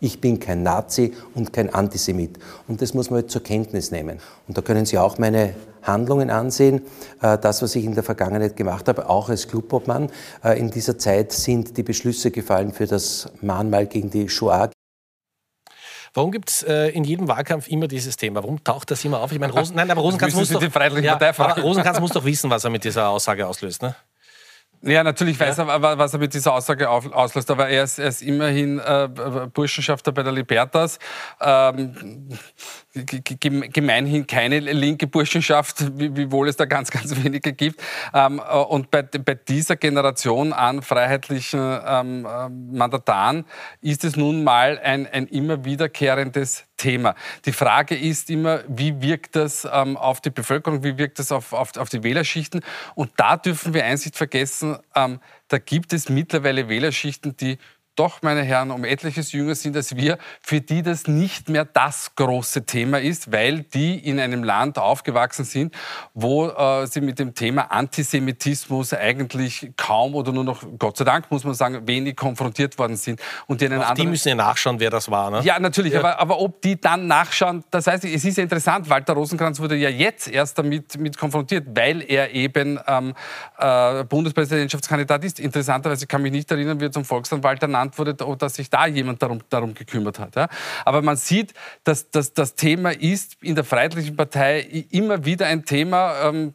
Ich bin kein Nazi und kein Antisemit. Und das muss man halt zur Kenntnis nehmen. Und da können Sie auch meine Handlungen ansehen. Äh, das, was ich in der Vergangenheit gemacht habe, auch als Clubobmann. Äh, in dieser Zeit sind die Beschlüsse gefallen für das Mahnmal gegen die Shoah. Warum gibt es äh, in jedem Wahlkampf immer dieses Thema? Warum taucht das immer auf? Ich meine, Rosen, nein, aber Rosenkranz muss, doch, ja, Rosenkranz muss doch wissen, was er mit dieser Aussage auslöst. Ne? Ja, natürlich weiß ja. er, was er mit dieser Aussage auslöst, aber er ist, er ist immerhin äh, Burschenschafter bei der Libertas. Ähm, gemeinhin keine linke Burschenschaft, wiewohl es da ganz, ganz wenige gibt. Ähm, äh, und bei, dieser Generation an freiheitlichen ähm, äh, Mandataren ist es nun mal ein, ein immer wiederkehrendes Thema. Die Frage ist immer, wie wirkt das ähm, auf die Bevölkerung, wie wirkt das auf, auf, auf, die Wählerschichten? Und da dürfen wir eins nicht vergessen, da gibt es mittlerweile Wählerschichten, die doch, meine Herren, um etliches jünger sind als wir, für die das nicht mehr das große Thema ist, weil die in einem Land aufgewachsen sind, wo äh, sie mit dem Thema Antisemitismus eigentlich kaum oder nur noch, Gott sei Dank, muss man sagen, wenig konfrontiert worden sind. Und die, anderen, die müssen ja nachschauen, wer das war. Ne? Ja, natürlich, ja. Aber, aber ob die dann nachschauen, das heißt, es ist ja interessant, Walter Rosenkranz wurde ja jetzt erst damit mit konfrontiert, weil er eben ähm, äh, Bundespräsidentschaftskandidat ist. Interessanterweise kann mich nicht erinnern, wie er zum Volksanwalt ernannt genannt wurde, dass sich da jemand darum, darum gekümmert hat. Ja. Aber man sieht, dass, dass das Thema ist in der Freiheitlichen Partei immer wieder ein Thema. Ähm,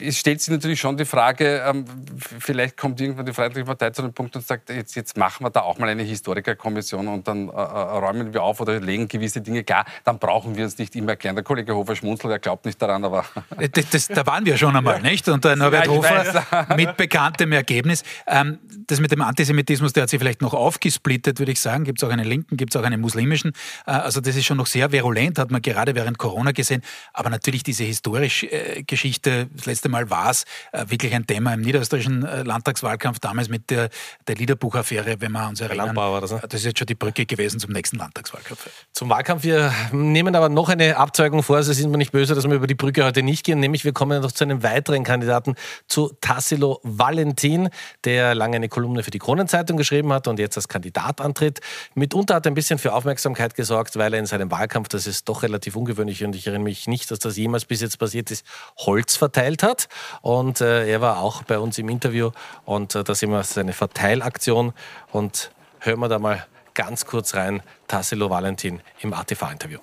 es stellt sich natürlich schon die Frage, ähm, vielleicht kommt irgendwann die Freiheitliche Partei zu dem Punkt und sagt, jetzt, jetzt machen wir da auch mal eine Historikerkommission und dann äh, äh räumen wir auf oder legen gewisse Dinge klar. Dann brauchen wir uns nicht immer erklären. Der Kollege Hofer schmunzelt, er glaubt nicht daran, aber... Das, das, da waren wir schon einmal, nicht? Und der Norbert ja, Hofer mit bekanntem Ergebnis. Ähm, das mit dem Antisemitismus, der hat sich vielleicht noch aufgesplittet, würde ich sagen. Gibt es auch einen linken, gibt es auch einen muslimischen. Äh, also das ist schon noch sehr virulent, hat man gerade während Corona gesehen. Aber natürlich diese historische äh, Geschichte das letzte Mal war es äh, wirklich ein Thema im niederösterreichischen äh, Landtagswahlkampf, damals mit der, der Liederbuchaffäre, wenn wir uns erinnern. Das, ne? das ist jetzt schon die Brücke gewesen zum nächsten Landtagswahlkampf. Zum Wahlkampf. Wir nehmen aber noch eine Abzeugung vor. Also sind wir nicht böse, dass wir über die Brücke heute nicht gehen. Nämlich wir kommen noch zu einem weiteren Kandidaten, zu Tassilo Valentin, der lange eine Kolumne für die Kronenzeitung geschrieben hat und jetzt als Kandidat antritt. Mitunter hat er ein bisschen für Aufmerksamkeit gesorgt, weil er in seinem Wahlkampf, das ist doch relativ ungewöhnlich und ich erinnere mich nicht, dass das jemals bis jetzt passiert ist, Holz verteilt verteilt hat. Und äh, er war auch bei uns im Interview und äh, da sehen wir seine Verteilaktion und hören wir da mal ganz kurz rein, Tassilo Valentin im ATV-Interview.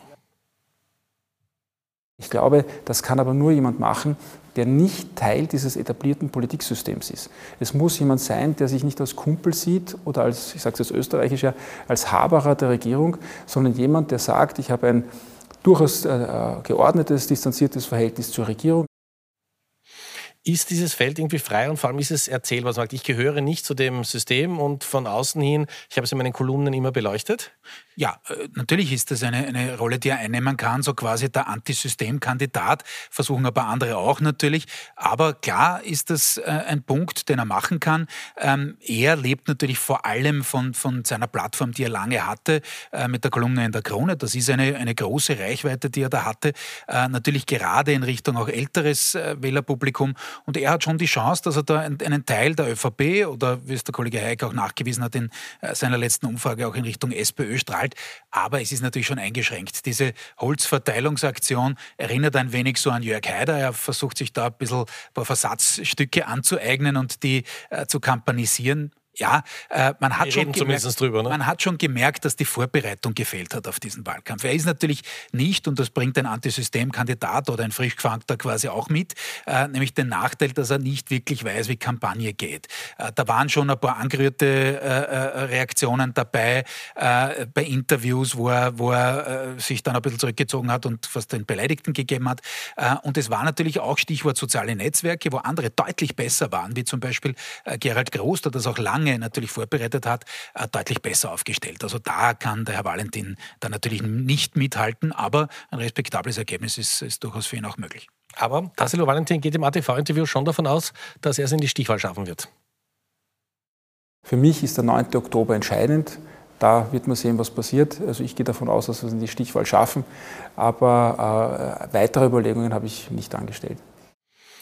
Ich glaube, das kann aber nur jemand machen, der nicht Teil dieses etablierten Politiksystems ist. Es muss jemand sein, der sich nicht als Kumpel sieht oder als, ich sage es als Österreichischer, als Haberer der Regierung, sondern jemand, der sagt, ich habe ein durchaus äh, geordnetes, distanziertes Verhältnis zur Regierung ist dieses Feld irgendwie frei und vor allem ist es erzählbar. Sagt, ich gehöre nicht zu dem System und von außen hin, ich habe es in meinen Kolumnen immer beleuchtet. Ja, äh, natürlich ist das eine, eine Rolle, die er einnehmen kann, so quasi der Antisystemkandidat, versuchen paar andere auch natürlich. Aber klar ist das äh, ein Punkt, den er machen kann. Ähm, er lebt natürlich vor allem von, von seiner Plattform, die er lange hatte, äh, mit der Kolumne in der Krone. Das ist eine, eine große Reichweite, die er da hatte. Natürlich gerade in Richtung auch älteres Wählerpublikum. Und er hat schon die Chance, dass er da einen Teil der ÖVP oder wie es der Kollege Heik auch nachgewiesen hat in seiner letzten Umfrage auch in Richtung SPÖ strahlt. Aber es ist natürlich schon eingeschränkt. Diese Holzverteilungsaktion erinnert ein wenig so an Jörg Haider. Er versucht sich da ein bisschen ein paar Versatzstücke anzueignen und die äh, zu kampanisieren. Ja, äh, man, hat schon gemerkt, drüber, ne? man hat schon gemerkt, dass die Vorbereitung gefehlt hat auf diesen Wahlkampf. Er ist natürlich nicht, und das bringt ein Antisystemkandidat oder ein Frischgefangter quasi auch mit, äh, nämlich den Nachteil, dass er nicht wirklich weiß, wie Kampagne geht. Äh, da waren schon ein paar angerührte äh, äh, Reaktionen dabei äh, bei Interviews, wo er, wo er sich dann ein bisschen zurückgezogen hat und fast den Beleidigten gegeben hat. und es war natürlich auch Stichwort soziale Netzwerke, wo andere deutlich besser waren, wie zum Beispiel Gerald Groß, der das auch lange lange natürlich vorbereitet hat, äh, deutlich besser aufgestellt. Also da kann der Herr Valentin dann natürlich nicht mithalten, aber ein respektables Ergebnis ist, ist durchaus für ihn auch möglich. Aber Tassilo Valentin geht im ATV-Interview schon davon aus, dass er es in die Stichwahl schaffen wird. Für mich ist der 9. Oktober entscheidend. Da wird man sehen, was passiert. Also ich gehe davon aus, dass wir es in die Stichwahl schaffen. Aber äh, weitere Überlegungen habe ich nicht angestellt.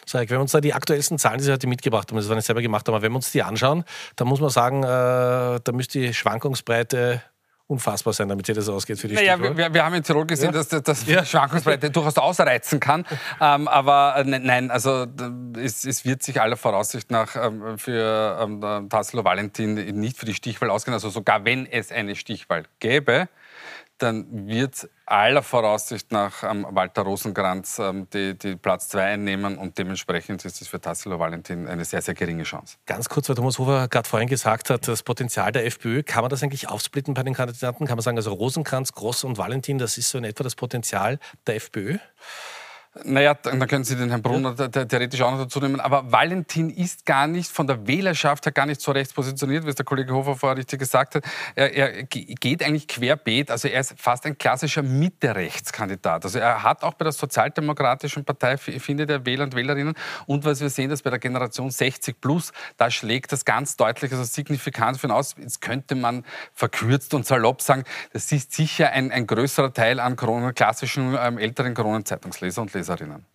Sag, wenn wir uns da die aktuellsten Zahlen, die Sie heute mitgebracht haben, das war nicht selber gemacht, aber wenn wir uns die anschauen, dann muss man sagen, äh, da müsste die Schwankungsbreite unfassbar sein, damit sich das ausgeht für die naja, wir, wir, haben in Tirol gesehen, ja? dass, dass ja. Schwankungsbreite durchaus ausreizen kann. Ähm, aber äh, nein, also es, es, wird sich aller Voraussicht nach ähm, für ähm, Tassilo Valentin nicht für die Stichwahl ausgehen. Also sogar wenn es eine Stichwahl gäbe, dann wird aller Voraussicht nach ähm, Walter Rosenkranz ähm, die, die, Platz 2 einnehmen und dementsprechend ist es für Tassilo Valentin eine sehr, sehr geringe Chance. Ganz kurz, weil Thomas Hofer gerade vorhin gesagt hat, das Potenzial der FPÖ, kann man das eigentlich aufsplitten bei den Kandidaten? Kann man sagen, also Rosenkranz, Gross und Valentin, das ist so in etwa das Potenzial der FPÖ? Naja, dann können Sie den Herrn Brunner ja. theoretisch auch noch dazu nehmen. Aber Valentin ist gar nicht von der Wählerschaft her gar nicht so rechts positioniert, wie es der Kollege Hofer vorher richtig gesagt hat. Er, er geht eigentlich querbeet. Also er ist fast ein klassischer Mitte-Rechtskandidat. Also er hat auch bei der Sozialdemokratischen Partei, findet er Wähler und Wählerinnen. Und was wir sehen, dass bei der Generation 60 plus, da schlägt das ganz deutlich, also signifikant für ihn aus. Jetzt könnte man verkürzt und salopp sagen, das ist sicher ein, ein größerer Teil an Kronen, klassischen ähm, älteren Kronenzeitungsleser und Leser. Leserinnen.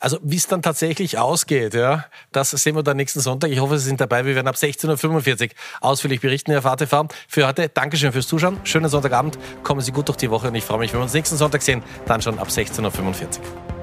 Also wie es dann tatsächlich ausgeht, ja, das sehen wir dann nächsten Sonntag. Ich hoffe, Sie sind dabei. Wir werden ab 16.45 Uhr ausführlich berichten, Herr VTV. Für heute Dankeschön fürs Zuschauen. Schönen Sonntagabend. Kommen Sie gut durch die Woche und ich freue mich, wenn wir uns nächsten Sonntag sehen. Dann schon ab 16.45 Uhr.